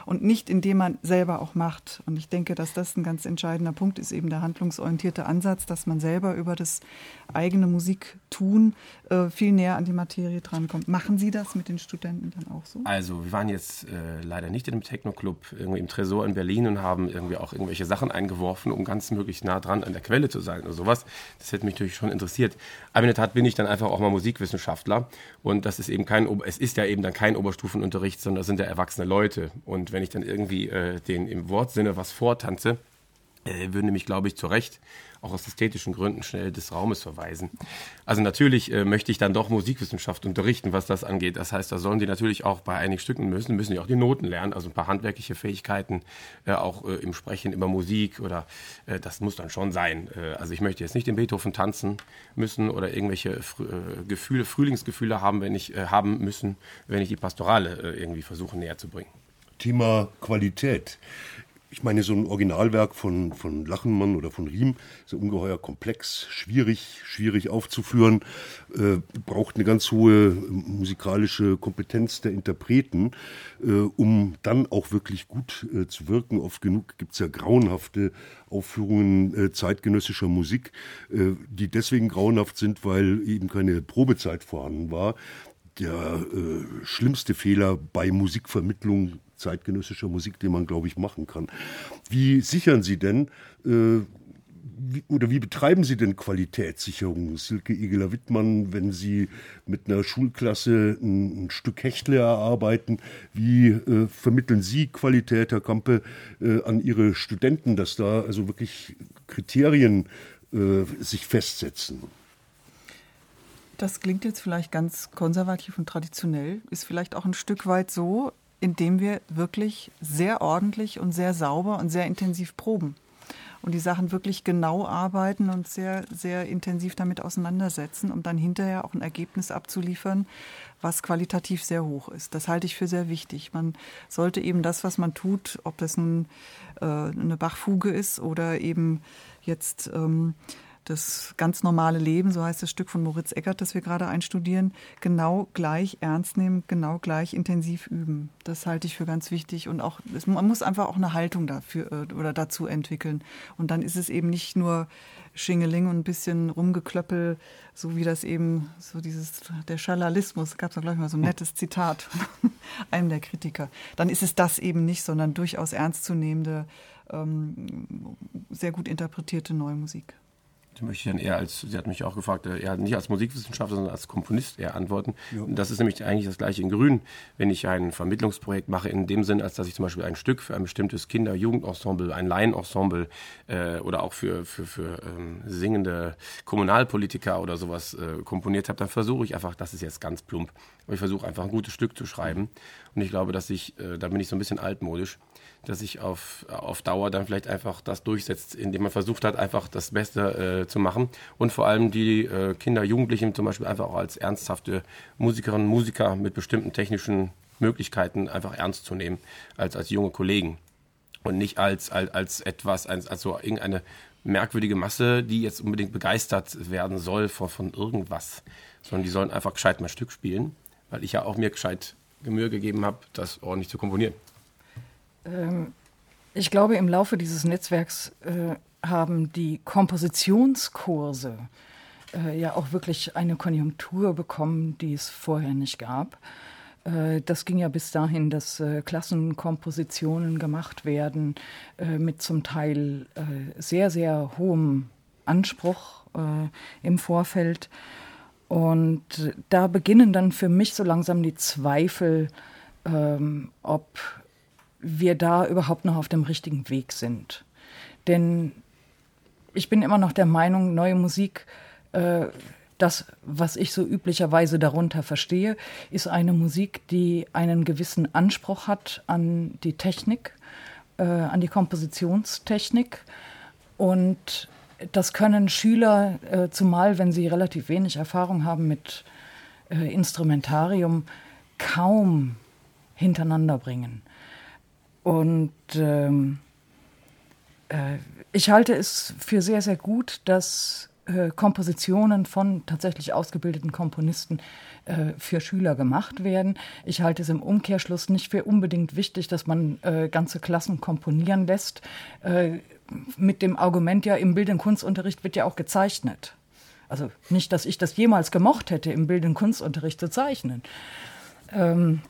und nicht indem man selber auch macht. Und ich denke, dass das ein ganz entscheidender Punkt ist, eben der handlungsorientierte Ansatz, dass man selber über das eigene Musiktun äh, viel näher an die Materie drankommt. Machen Sie das mit den Studenten dann auch so? Also wir waren jetzt äh, leider nicht in einem Techno-Club irgendwie im Tresor in Berlin und haben irgendwie auch irgendwelche Sachen eingeworfen, um ganz möglichst nah dran an der Quelle zu sein oder sowas. Das hätte mich natürlich schon interessiert. Aber in der Tat bin ich dann einfach auch mal Musikwissenschaftler und das ist eben kein, es ist ja eben dann kein Oberstufenunterricht, sondern das sind ja erwachsene Leute. Und wenn ich dann irgendwie äh, den im Wortsinne was vortanze, äh, würden nämlich, glaube ich, zu Recht auch aus ästhetischen Gründen schnell des Raumes verweisen. Also natürlich äh, möchte ich dann doch Musikwissenschaft unterrichten, was das angeht. Das heißt, da sollen die natürlich auch bei einigen Stücken müssen, müssen die auch die Noten lernen, also ein paar handwerkliche Fähigkeiten, äh, auch äh, im Sprechen über Musik oder äh, das muss dann schon sein. Äh, also ich möchte jetzt nicht den Beethoven tanzen müssen oder irgendwelche äh, Gefühle, Frühlingsgefühle haben, wenn ich haben müssen, wenn ich die Pastorale irgendwie versuche näher zu bringen. Thema Qualität. Ich meine, so ein Originalwerk von, von Lachenmann oder von Riem ist ja ungeheuer komplex, schwierig, schwierig aufzuführen, äh, braucht eine ganz hohe musikalische Kompetenz der Interpreten, äh, um dann auch wirklich gut äh, zu wirken. Oft genug gibt es ja grauenhafte Aufführungen äh, zeitgenössischer Musik, äh, die deswegen grauenhaft sind, weil eben keine Probezeit vorhanden war der äh, schlimmste Fehler bei Musikvermittlung zeitgenössischer Musik, den man, glaube ich, machen kann. Wie sichern Sie denn äh, wie, oder wie betreiben Sie denn Qualitätssicherung, Silke Egeler-Wittmann, wenn Sie mit einer Schulklasse ein, ein Stück Hechtle erarbeiten? Wie äh, vermitteln Sie Qualität, Herr Kampe, äh, an Ihre Studenten, dass da also wirklich Kriterien äh, sich festsetzen? Das klingt jetzt vielleicht ganz konservativ und traditionell, ist vielleicht auch ein Stück weit so, indem wir wirklich sehr ordentlich und sehr sauber und sehr intensiv proben und die Sachen wirklich genau arbeiten und sehr, sehr intensiv damit auseinandersetzen, um dann hinterher auch ein Ergebnis abzuliefern, was qualitativ sehr hoch ist. Das halte ich für sehr wichtig. Man sollte eben das, was man tut, ob das nun äh, eine Bachfuge ist oder eben jetzt ähm, das ganz normale Leben, so heißt das Stück von Moritz Eckert, das wir gerade einstudieren, genau gleich ernst nehmen, genau gleich intensiv üben. Das halte ich für ganz wichtig und auch man muss einfach auch eine Haltung dafür äh, oder dazu entwickeln. Und dann ist es eben nicht nur Schingeling und ein bisschen Rumgeklöppel, so wie das eben so dieses der Schalalismus, gab es glaube ich mal so ein nettes Zitat von <laughs> einem der Kritiker. Dann ist es das eben nicht, sondern durchaus ernstzunehmende, ähm, sehr gut interpretierte neue Musik. Die möchte ich dann eher als, sie hat mich auch gefragt, äh, eher nicht als Musikwissenschaftler, sondern als Komponist eher antworten. Und das ist nämlich eigentlich das gleiche in Grün, wenn ich ein Vermittlungsprojekt mache, in dem Sinn, als dass ich zum Beispiel ein Stück für ein bestimmtes Kinder-Jugendensemble, ein Laienensemble äh, oder auch für, für, für ähm, singende Kommunalpolitiker oder sowas äh, komponiert habe, dann versuche ich einfach, das ist jetzt ganz plump, aber ich versuche einfach ein gutes Stück zu schreiben. Und ich glaube, dass ich, äh, da bin ich so ein bisschen altmodisch, dass sich auf, auf Dauer dann vielleicht einfach das durchsetzt, indem man versucht hat, einfach das Beste äh, zu machen. Und vor allem die äh, Kinder, Jugendlichen zum Beispiel einfach auch als ernsthafte Musikerinnen und Musiker mit bestimmten technischen Möglichkeiten einfach ernst zu nehmen, als, als junge Kollegen. Und nicht als, als, als etwas, als, als so irgendeine merkwürdige Masse, die jetzt unbedingt begeistert werden soll von, von irgendwas, sondern die sollen einfach gescheit mal Stück spielen, weil ich ja auch mir gescheit Mühe gegeben habe, das ordentlich zu komponieren. Ähm, ich glaube, im Laufe dieses Netzwerks äh, haben die Kompositionskurse äh, ja auch wirklich eine Konjunktur bekommen, die es vorher nicht gab. Äh, das ging ja bis dahin, dass äh, Klassenkompositionen gemacht werden äh, mit zum Teil äh, sehr, sehr hohem Anspruch im Vorfeld. Und da beginnen dann für mich so langsam die Zweifel, ähm, ob wir da überhaupt noch auf dem richtigen Weg sind. Denn ich bin immer noch der Meinung, neue Musik, äh, das, was ich so üblicherweise darunter verstehe, ist eine Musik, die einen gewissen Anspruch hat an die Technik, äh, an die Kompositionstechnik. Und das können Schüler, äh, zumal wenn sie relativ wenig Erfahrung haben mit äh, Instrumentarium, kaum hintereinander bringen. Und ähm, äh, ich halte es für sehr, sehr gut, dass äh, Kompositionen von tatsächlich ausgebildeten Komponisten äh, für Schüler gemacht werden. Ich halte es im Umkehrschluss nicht für unbedingt wichtig, dass man äh, ganze Klassen komponieren lässt. Äh, mit dem Argument, ja, im Bild- und Kunstunterricht wird ja auch gezeichnet. Also nicht, dass ich das jemals gemocht hätte, im Bild- und Kunstunterricht zu zeichnen. Ähm,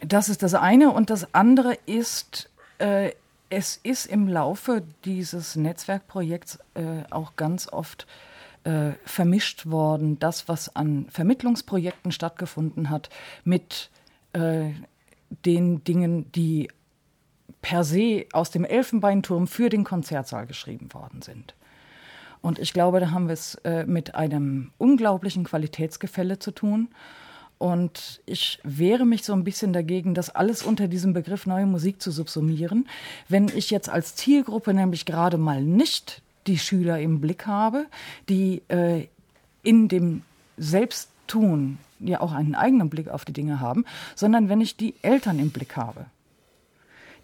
das ist das eine. Und das andere ist, äh, es ist im Laufe dieses Netzwerkprojekts äh, auch ganz oft äh, vermischt worden, das, was an Vermittlungsprojekten stattgefunden hat, mit äh, den Dingen, die per se aus dem Elfenbeinturm für den Konzertsaal geschrieben worden sind. Und ich glaube, da haben wir es äh, mit einem unglaublichen Qualitätsgefälle zu tun. Und ich wehre mich so ein bisschen dagegen, das alles unter diesem Begriff neue Musik zu subsumieren. Wenn ich jetzt als Zielgruppe nämlich gerade mal nicht die Schüler im Blick habe, die äh, in dem Selbsttun ja auch einen eigenen Blick auf die Dinge haben, sondern wenn ich die Eltern im Blick habe,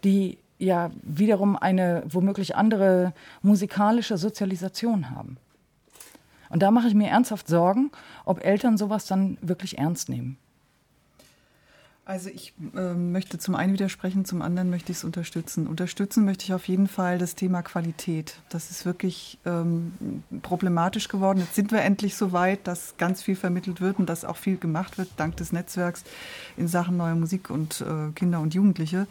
die ja wiederum eine womöglich andere musikalische Sozialisation haben. Und da mache ich mir ernsthaft Sorgen, ob Eltern sowas dann wirklich ernst nehmen. Also ich äh, möchte zum einen widersprechen, zum anderen möchte ich es unterstützen. Unterstützen möchte ich auf jeden Fall das Thema Qualität. Das ist wirklich ähm, problematisch geworden. Jetzt sind wir endlich so weit, dass ganz viel vermittelt wird und dass auch viel gemacht wird, dank des Netzwerks in Sachen neue Musik und äh, Kinder und Jugendliche.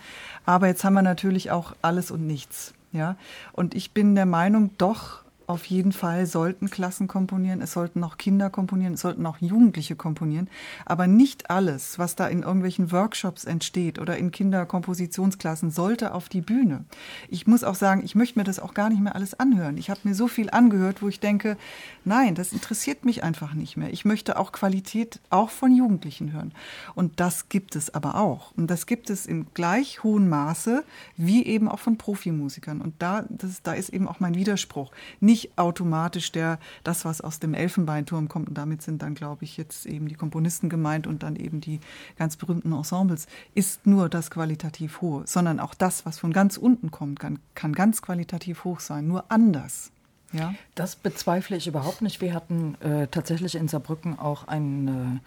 Aber jetzt haben wir natürlich auch alles und nichts. Ja? Und ich bin der Meinung, doch, auf jeden Fall sollten Klassen komponieren, es sollten auch Kinder komponieren, es sollten auch Jugendliche komponieren. Aber nicht alles, was da in irgendwelchen Workshops entsteht oder in Kinderkompositionsklassen, sollte auf die Bühne. Ich muss auch sagen, ich möchte mir das auch gar nicht mehr alles anhören. Ich habe mir so viel angehört, wo ich denke, nein, das interessiert mich einfach nicht mehr. Ich möchte auch Qualität auch von Jugendlichen hören. Und das gibt es aber auch. Und das gibt es im gleich hohen Maße wie eben auch von Profimusikern. Und da, das, da ist eben auch mein Widerspruch. Nicht nicht automatisch der, das, was aus dem Elfenbeinturm kommt. Und damit sind dann, glaube ich, jetzt eben die Komponisten gemeint und dann eben die ganz berühmten Ensembles, ist nur das qualitativ hohe, sondern auch das, was von ganz unten kommt, kann, kann ganz qualitativ hoch sein, nur anders. Ja? Das bezweifle ich überhaupt nicht. Wir hatten äh, tatsächlich in Saarbrücken auch ein,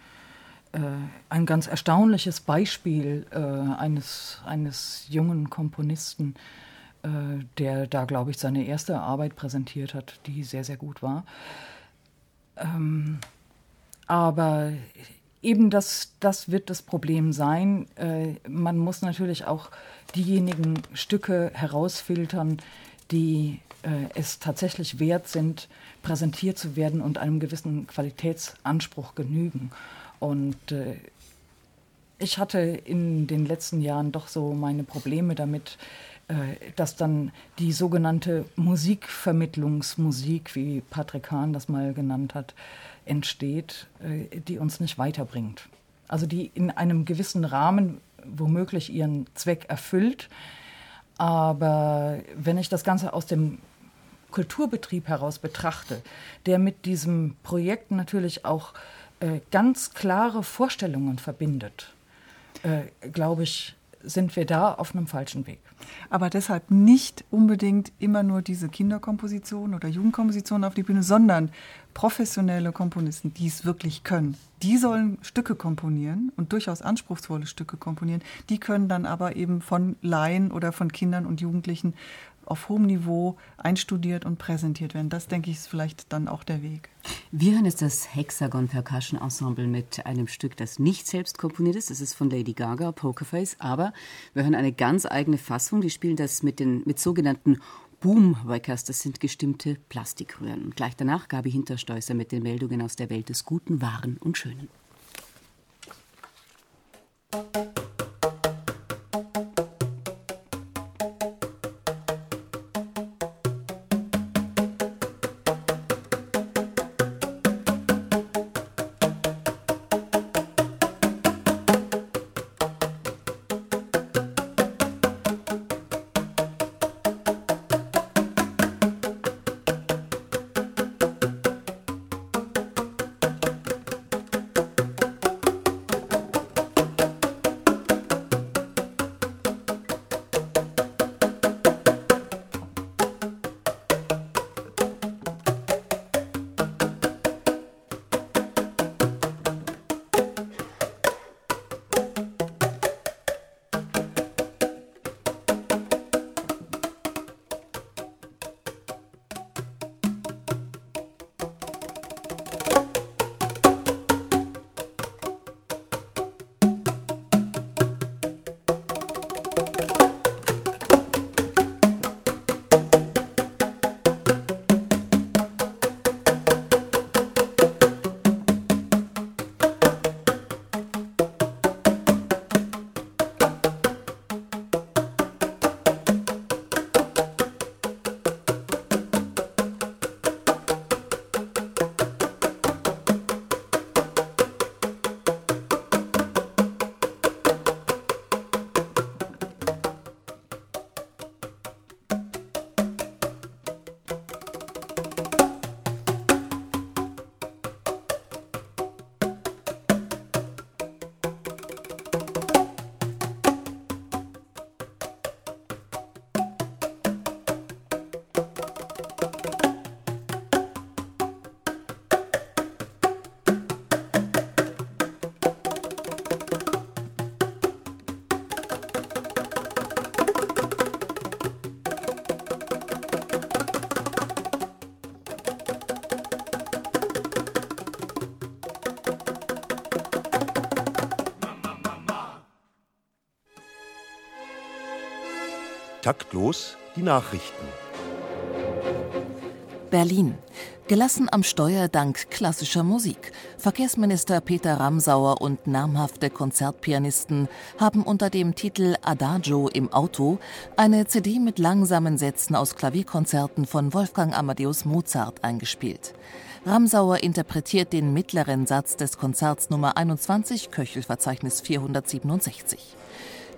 äh, äh ein ganz erstaunliches Beispiel äh, eines, eines jungen Komponisten, der da, glaube ich, seine erste Arbeit präsentiert hat, die sehr, sehr gut war. Ähm, aber eben das, das wird das Problem sein. Äh, man muss natürlich auch diejenigen Stücke herausfiltern, die äh, es tatsächlich wert sind, präsentiert zu werden und einem gewissen Qualitätsanspruch genügen. Und äh, ich hatte in den letzten Jahren doch so meine Probleme damit, äh, dass dann die sogenannte Musikvermittlungsmusik, wie Patrick Hahn das mal genannt hat, entsteht, äh, die uns nicht weiterbringt. Also die in einem gewissen Rahmen womöglich ihren Zweck erfüllt. Aber wenn ich das Ganze aus dem Kulturbetrieb heraus betrachte, der mit diesem Projekt natürlich auch äh, ganz klare Vorstellungen verbindet, äh, glaube ich, sind wir da auf einem falschen Weg. Aber deshalb nicht unbedingt immer nur diese Kinderkomposition oder Jugendkomposition auf die Bühne, sondern professionelle Komponisten, die es wirklich können. Die sollen Stücke komponieren und durchaus anspruchsvolle Stücke komponieren. Die können dann aber eben von Laien oder von Kindern und Jugendlichen auf hohem Niveau einstudiert und präsentiert werden. Das, denke ich, ist vielleicht dann auch der Weg. Wir hören jetzt das Hexagon Percussion Ensemble mit einem Stück, das nicht selbst komponiert ist. Das ist von Lady Gaga, Pokerface. Aber wir hören eine ganz eigene Fassung. Die spielen das mit, den, mit sogenannten Boomwackers. Das sind gestimmte Plastikröhren. Gleich danach Gabi Hintersteußer mit den Meldungen aus der Welt des Guten, Wahren und Schönen. Musik taktlos die Nachrichten. Berlin. Gelassen am Steuer dank klassischer Musik. Verkehrsminister Peter Ramsauer und namhafte Konzertpianisten haben unter dem Titel Adagio im Auto eine CD mit langsamen Sätzen aus Klavierkonzerten von Wolfgang Amadeus Mozart eingespielt. Ramsauer interpretiert den mittleren Satz des Konzerts Nummer 21, Köchelverzeichnis 467.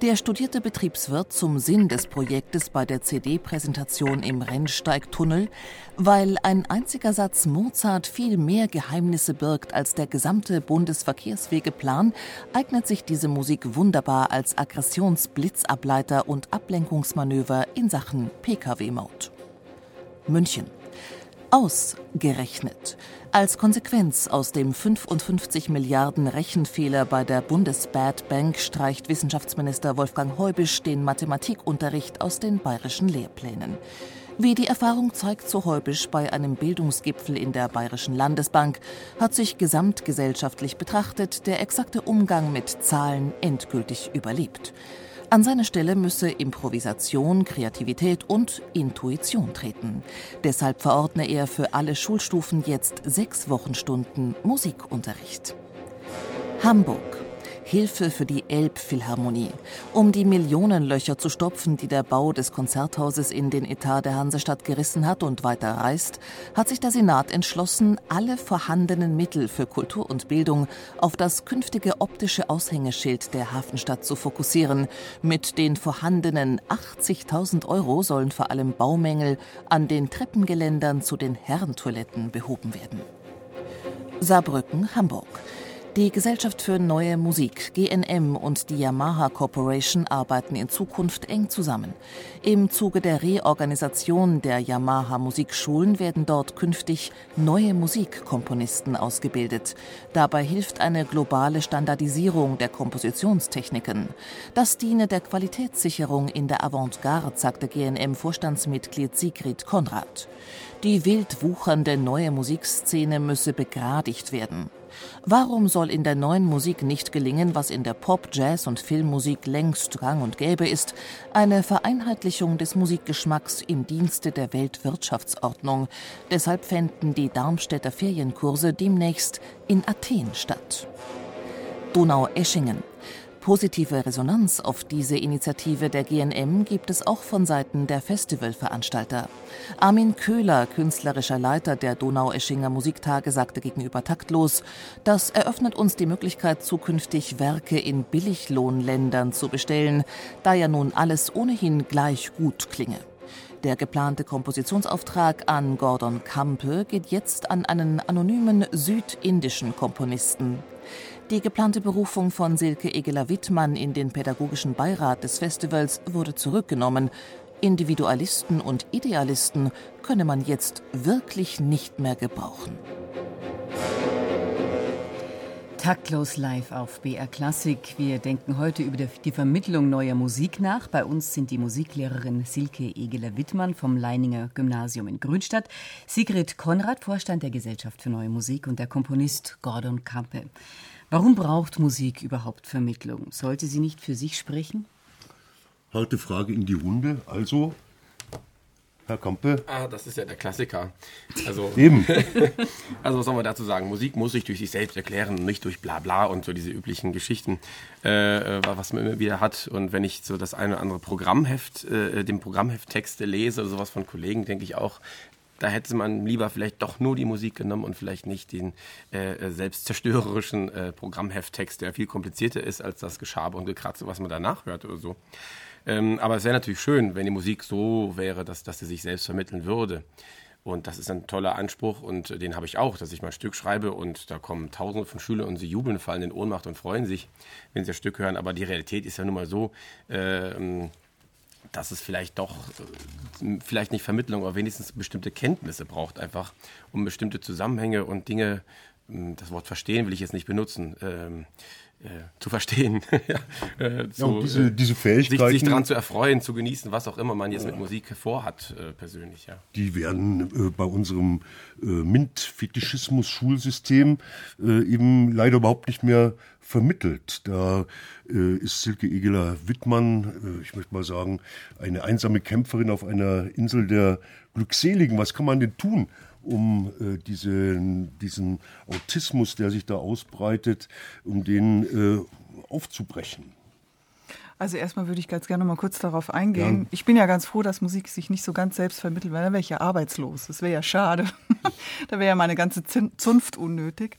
Der studierte Betriebswirt zum Sinn des Projektes bei der CD-Präsentation im Rennsteigtunnel, weil ein einziger Satz Mozart viel mehr Geheimnisse birgt als der gesamte Bundesverkehrswegeplan, eignet sich diese Musik wunderbar als Aggressionsblitzableiter und Ablenkungsmanöver in Sachen Pkw-Maut. München. Ausgerechnet. Als Konsequenz aus dem 55 Milliarden Rechenfehler bei der Bundesbad Bank streicht Wissenschaftsminister Wolfgang Heubisch den Mathematikunterricht aus den bayerischen Lehrplänen. Wie die Erfahrung zeigt, so Heubisch bei einem Bildungsgipfel in der Bayerischen Landesbank, hat sich gesamtgesellschaftlich betrachtet der exakte Umgang mit Zahlen endgültig überlebt. An seine Stelle müsse Improvisation, Kreativität und Intuition treten. Deshalb verordne er für alle Schulstufen jetzt sechs Wochenstunden Musikunterricht. Hamburg Hilfe für die Elbphilharmonie. Um die Millionenlöcher zu stopfen, die der Bau des Konzerthauses in den Etat der Hansestadt gerissen hat und weiter reißt, hat sich der Senat entschlossen, alle vorhandenen Mittel für Kultur und Bildung auf das künftige optische Aushängeschild der Hafenstadt zu fokussieren. Mit den vorhandenen 80.000 Euro sollen vor allem Baumängel an den Treppengeländern zu den Herrentoiletten behoben werden. Saarbrücken, Hamburg. Die Gesellschaft für Neue Musik, GNM und die Yamaha Corporation arbeiten in Zukunft eng zusammen. Im Zuge der Reorganisation der Yamaha Musikschulen werden dort künftig neue Musikkomponisten ausgebildet. Dabei hilft eine globale Standardisierung der Kompositionstechniken. Das diene der Qualitätssicherung in der Avantgarde, sagte GNM-Vorstandsmitglied Sigrid Konrad. Die wild wuchernde neue Musikszene müsse begradigt werden. Warum soll in der neuen Musik nicht gelingen, was in der Pop-, Jazz- und Filmmusik längst gang und gäbe ist, eine Vereinheitlichung des Musikgeschmacks im Dienste der Weltwirtschaftsordnung. Deshalb fänden die Darmstädter Ferienkurse demnächst in Athen statt. Donau-Eschingen. Positive Resonanz auf diese Initiative der GNM gibt es auch von Seiten der Festivalveranstalter. Armin Köhler, künstlerischer Leiter der Donaueschinger Musiktage, sagte gegenüber Taktlos, das eröffnet uns die Möglichkeit, zukünftig Werke in Billiglohnländern zu bestellen, da ja nun alles ohnehin gleich gut klinge. Der geplante Kompositionsauftrag an Gordon Kampe geht jetzt an einen anonymen südindischen Komponisten. Die geplante Berufung von Silke Egeler-Wittmann in den pädagogischen Beirat des Festivals wurde zurückgenommen. Individualisten und Idealisten könne man jetzt wirklich nicht mehr gebrauchen. Taktlos live auf BR Klassik. Wir denken heute über die Vermittlung neuer Musik nach. Bei uns sind die Musiklehrerin Silke Egeler-Wittmann vom Leininger Gymnasium in Grünstadt, Sigrid Konrad, Vorstand der Gesellschaft für Neue Musik und der Komponist Gordon Kampe. Warum braucht Musik überhaupt Vermittlung? Sollte sie nicht für sich sprechen? Halte Frage in die Runde. Also, Herr Kampe. Ah, das ist ja der Klassiker. Also, Eben. <laughs> also was soll man dazu sagen? Musik muss sich durch sich selbst erklären, nicht durch Blabla und so diese üblichen Geschichten, äh, was man immer wieder hat. Und wenn ich so das eine oder andere Programmheft, äh, dem Programmhefttexte lese oder sowas von Kollegen, denke ich auch, da hätte man lieber vielleicht doch nur die Musik genommen und vielleicht nicht den äh, selbstzerstörerischen äh, Programmhefttext, der viel komplizierter ist als das Geschabe und Gekratze, was man danach hört oder so. Ähm, aber es wäre natürlich schön, wenn die Musik so wäre, dass, dass sie sich selbst vermitteln würde. Und das ist ein toller Anspruch und den habe ich auch, dass ich mal ein Stück schreibe und da kommen tausende von Schülern und sie jubeln, fallen in Ohnmacht und freuen sich, wenn sie das Stück hören. Aber die Realität ist ja nun mal so, äh, dass es vielleicht doch, äh, vielleicht nicht Vermittlung, aber wenigstens bestimmte Kenntnisse braucht, einfach um bestimmte Zusammenhänge und Dinge, hm, das Wort verstehen will ich jetzt nicht benutzen, ähm, äh, zu verstehen. <laughs> ja, äh, zu, ja, diese, diese Fähigkeiten. Sich, sich daran zu erfreuen, zu genießen, was auch immer man jetzt mit Musik vorhat, äh, persönlich. Ja. Die werden äh, bei unserem äh, MINT-Fetischismus-Schulsystem äh, eben leider überhaupt nicht mehr vermittelt. Da äh, ist Silke Egeler-Wittmann, äh, ich möchte mal sagen, eine einsame Kämpferin auf einer Insel der Glückseligen. Was kann man denn tun, um äh, diese, diesen Autismus, der sich da ausbreitet, um den äh, aufzubrechen? Also erstmal würde ich ganz gerne mal kurz darauf eingehen. Ja. Ich bin ja ganz froh, dass Musik sich nicht so ganz selbst vermittelt, weil dann wäre ich ja arbeitslos. Das wäre ja schade. <laughs> da wäre ja meine ganze Zunft unnötig.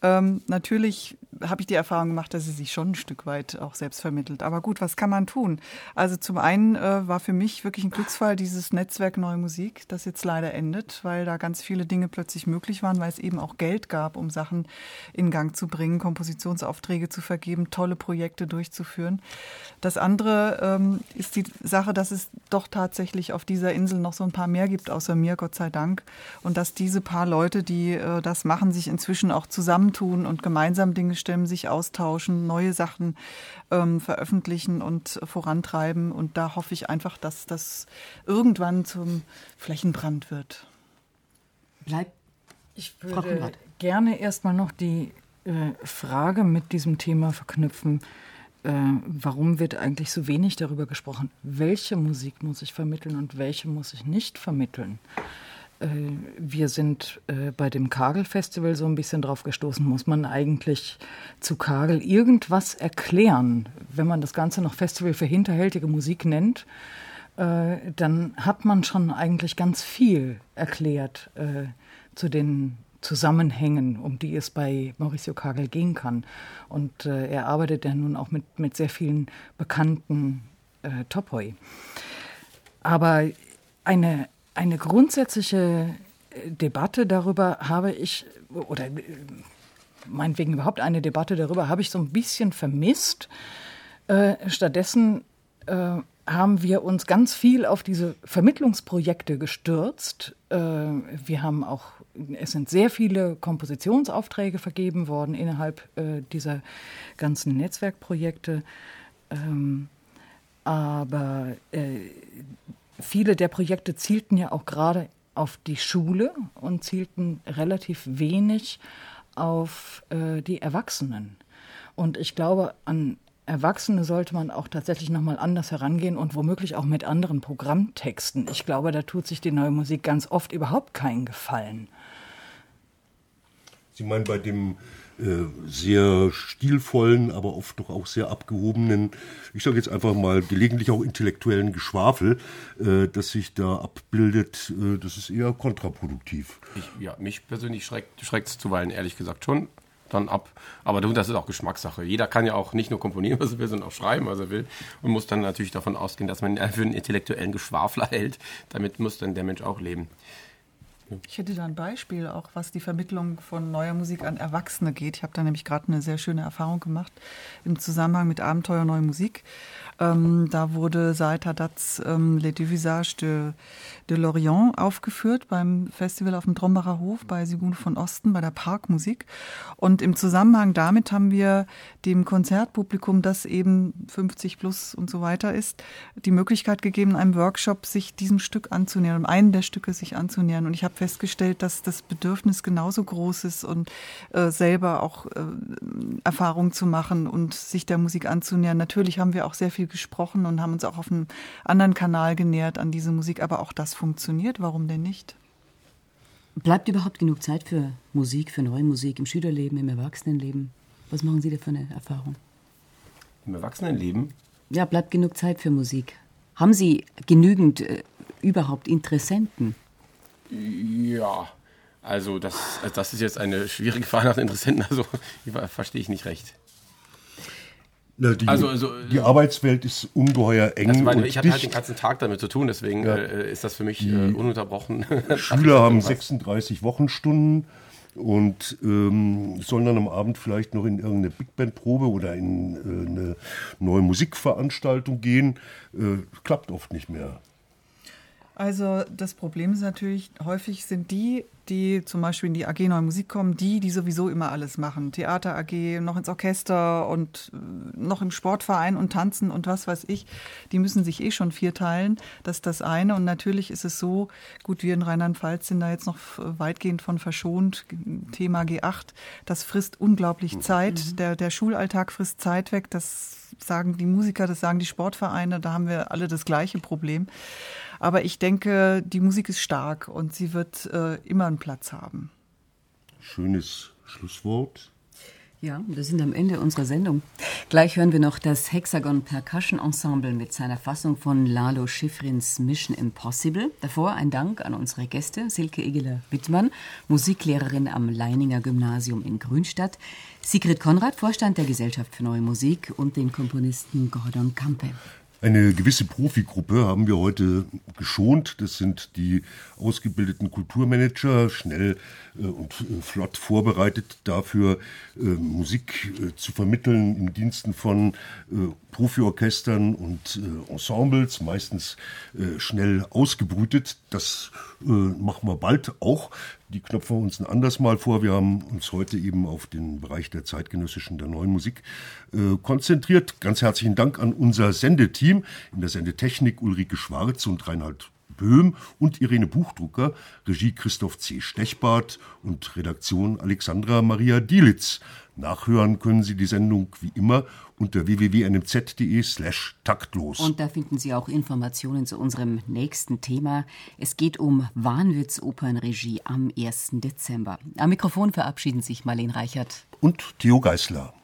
Ähm, natürlich habe ich die Erfahrung gemacht, dass sie sich schon ein Stück weit auch selbst vermittelt. Aber gut, was kann man tun? Also zum einen äh, war für mich wirklich ein Glücksfall dieses Netzwerk Neue Musik, das jetzt leider endet, weil da ganz viele Dinge plötzlich möglich waren, weil es eben auch Geld gab, um Sachen in Gang zu bringen, Kompositionsaufträge zu vergeben, tolle Projekte durchzuführen. Das andere ähm, ist die Sache, dass es doch tatsächlich auf dieser Insel noch so ein paar mehr gibt, außer mir, Gott sei Dank. Und dass diese paar Leute, die äh, das machen, sich inzwischen auch zusammentun und gemeinsam Dinge stemmen, sich austauschen, neue Sachen ähm, veröffentlichen und vorantreiben. Und da hoffe ich einfach, dass das irgendwann zum Flächenbrand wird. Bleibt. Ich würde gerne erstmal noch die äh, Frage mit diesem Thema verknüpfen äh, warum wird eigentlich so wenig darüber gesprochen, welche Musik muss ich vermitteln und welche muss ich nicht vermitteln. Äh, wir sind äh, bei dem Kagel-Festival so ein bisschen drauf gestoßen, muss man eigentlich zu Kagel irgendwas erklären, wenn man das Ganze noch Festival für hinterhältige Musik nennt äh, dann hat man schon eigentlich ganz viel erklärt zu den Zusammenhängen, um die es bei Mauricio Kagel gehen kann. Und äh, er arbeitet ja nun auch mit, mit sehr vielen bekannten äh, Topoi. Aber eine, eine grundsätzliche äh, Debatte darüber habe ich, oder äh, meinetwegen überhaupt eine Debatte darüber, habe ich so ein bisschen vermisst. Äh, stattdessen haben wir uns ganz viel auf diese Vermittlungsprojekte gestürzt. Wir haben auch, es sind sehr viele Kompositionsaufträge vergeben worden innerhalb äh, dieser ganzen Netzwerkprojekte. Ähm, aber äh, viele der Projekte zielten ja auch gerade auf die Schule und zielten relativ wenig auf die Erwachsenen. Und ich glaube, an Erwachsene sollte man auch tatsächlich nochmal anders herangehen und womöglich auch mit anderen Programmtexten. Ich glaube, da tut sich die neue Musik ganz oft überhaupt keinen Gefallen. Sie meinen bei dem äh, sehr stilvollen, aber oft doch auch sehr abgehobenen, ich sage jetzt einfach mal gelegentlich auch intellektuellen Geschwafel, äh, das sich da abbildet, äh, das ist eher kontraproduktiv. Ich, ja, mich persönlich schreckt es zuweilen ehrlich gesagt schon dann ab. Aber das ist auch Geschmackssache. Jeder kann ja auch nicht nur komponieren, was er will, sondern auch schreiben, was er will. Und muss dann natürlich davon ausgehen, dass man ihn für einen intellektuellen Geschwafler <laughs> hält. Damit muss dann der Mensch auch leben. Ich hätte da ein Beispiel, auch was die Vermittlung von neuer Musik an Erwachsene geht. Ich habe da nämlich gerade eine sehr schöne Erfahrung gemacht im Zusammenhang mit Abenteuer Neue Musik. Ähm, da wurde seit Haddad's ähm, Les Visages de, de Lorient aufgeführt beim Festival auf dem Trombacher Hof bei Sigmund von Osten bei der Parkmusik. Und im Zusammenhang damit haben wir dem Konzertpublikum, das eben 50 plus und so weiter ist, die Möglichkeit gegeben, einem Workshop sich diesem Stück anzunähern, um einen der Stücke sich anzunähern. Und ich habe festgestellt, dass das Bedürfnis genauso groß ist und äh, selber auch äh, Erfahrungen zu machen und sich der Musik anzunähern. Natürlich haben wir auch sehr viel gesprochen und haben uns auch auf einem anderen Kanal genähert an diese Musik, aber auch das funktioniert. Warum denn nicht? Bleibt überhaupt genug Zeit für Musik, für neue Musik im Schülerleben, im Erwachsenenleben? Was machen Sie da für eine Erfahrung? Im Erwachsenenleben? Ja, bleibt genug Zeit für Musik. Haben Sie genügend äh, überhaupt Interessenten? Ja, also das, das ist jetzt eine schwierige Frage nach Interessenten. Also verstehe ich nicht recht. Na, die, also, also, die Arbeitswelt ist ungeheuer eng. Also meine, ich habe halt den ganzen Tag damit zu tun, deswegen ja. äh, ist das für mich äh, ununterbrochen. <laughs> Schüler haben 36 Wochenstunden und ähm, sollen dann am Abend vielleicht noch in irgendeine Big Band Probe oder in äh, eine neue Musikveranstaltung gehen. Äh, klappt oft nicht mehr. Also das Problem ist natürlich, häufig sind die, die zum Beispiel in die AG Neue Musik kommen, die, die sowieso immer alles machen. Theater AG, noch ins Orchester und äh, noch im Sportverein und tanzen und was weiß ich. Die müssen sich eh schon vierteilen. Das ist das eine. Und natürlich ist es so, gut, wir in Rheinland-Pfalz sind da jetzt noch weitgehend von verschont. Thema G8, das frisst unglaublich Zeit. Mhm. Der, der Schulalltag frisst Zeit weg. Das sagen die Musiker, das sagen die Sportvereine. Da haben wir alle das gleiche Problem. Aber ich denke, die Musik ist stark und sie wird äh, immer einen Platz haben. Schönes Schlusswort. Ja, wir sind am Ende unserer Sendung. Gleich hören wir noch das Hexagon Percussion Ensemble mit seiner Fassung von Lalo Schifrins Mission Impossible. Davor ein Dank an unsere Gäste, Silke Egeler-Wittmann, Musiklehrerin am Leininger Gymnasium in Grünstadt, Sigrid Konrad, Vorstand der Gesellschaft für Neue Musik und den Komponisten Gordon Campe. Eine gewisse Profigruppe haben wir heute geschont. Das sind die ausgebildeten Kulturmanager, schnell äh, und äh, flott vorbereitet dafür, äh, Musik zu vermitteln in Diensten von Profiorchestern und Ensembles, meistens schnell ausgebrütet. Das machen wir bald auch. Die knöpfen wir uns ein anderes Mal vor. Wir haben uns heute eben auf den Bereich der zeitgenössischen, der neuen Musik konzentriert. Ganz herzlichen Dank an unser Sendeteam in der Sendetechnik Ulrike Schwarz und Reinhard Böhm und Irene Buchdrucker, Regie Christoph C. Stechbart und Redaktion Alexandra Maria Dielitz. Nachhören können Sie die Sendung wie immer unter www.nmz.de slash taktlos. Und da finden Sie auch Informationen zu unserem nächsten Thema. Es geht um Wahnwitz-Opernregie am 1. Dezember. Am Mikrofon verabschieden sich Marlene Reichert und Theo Geißler.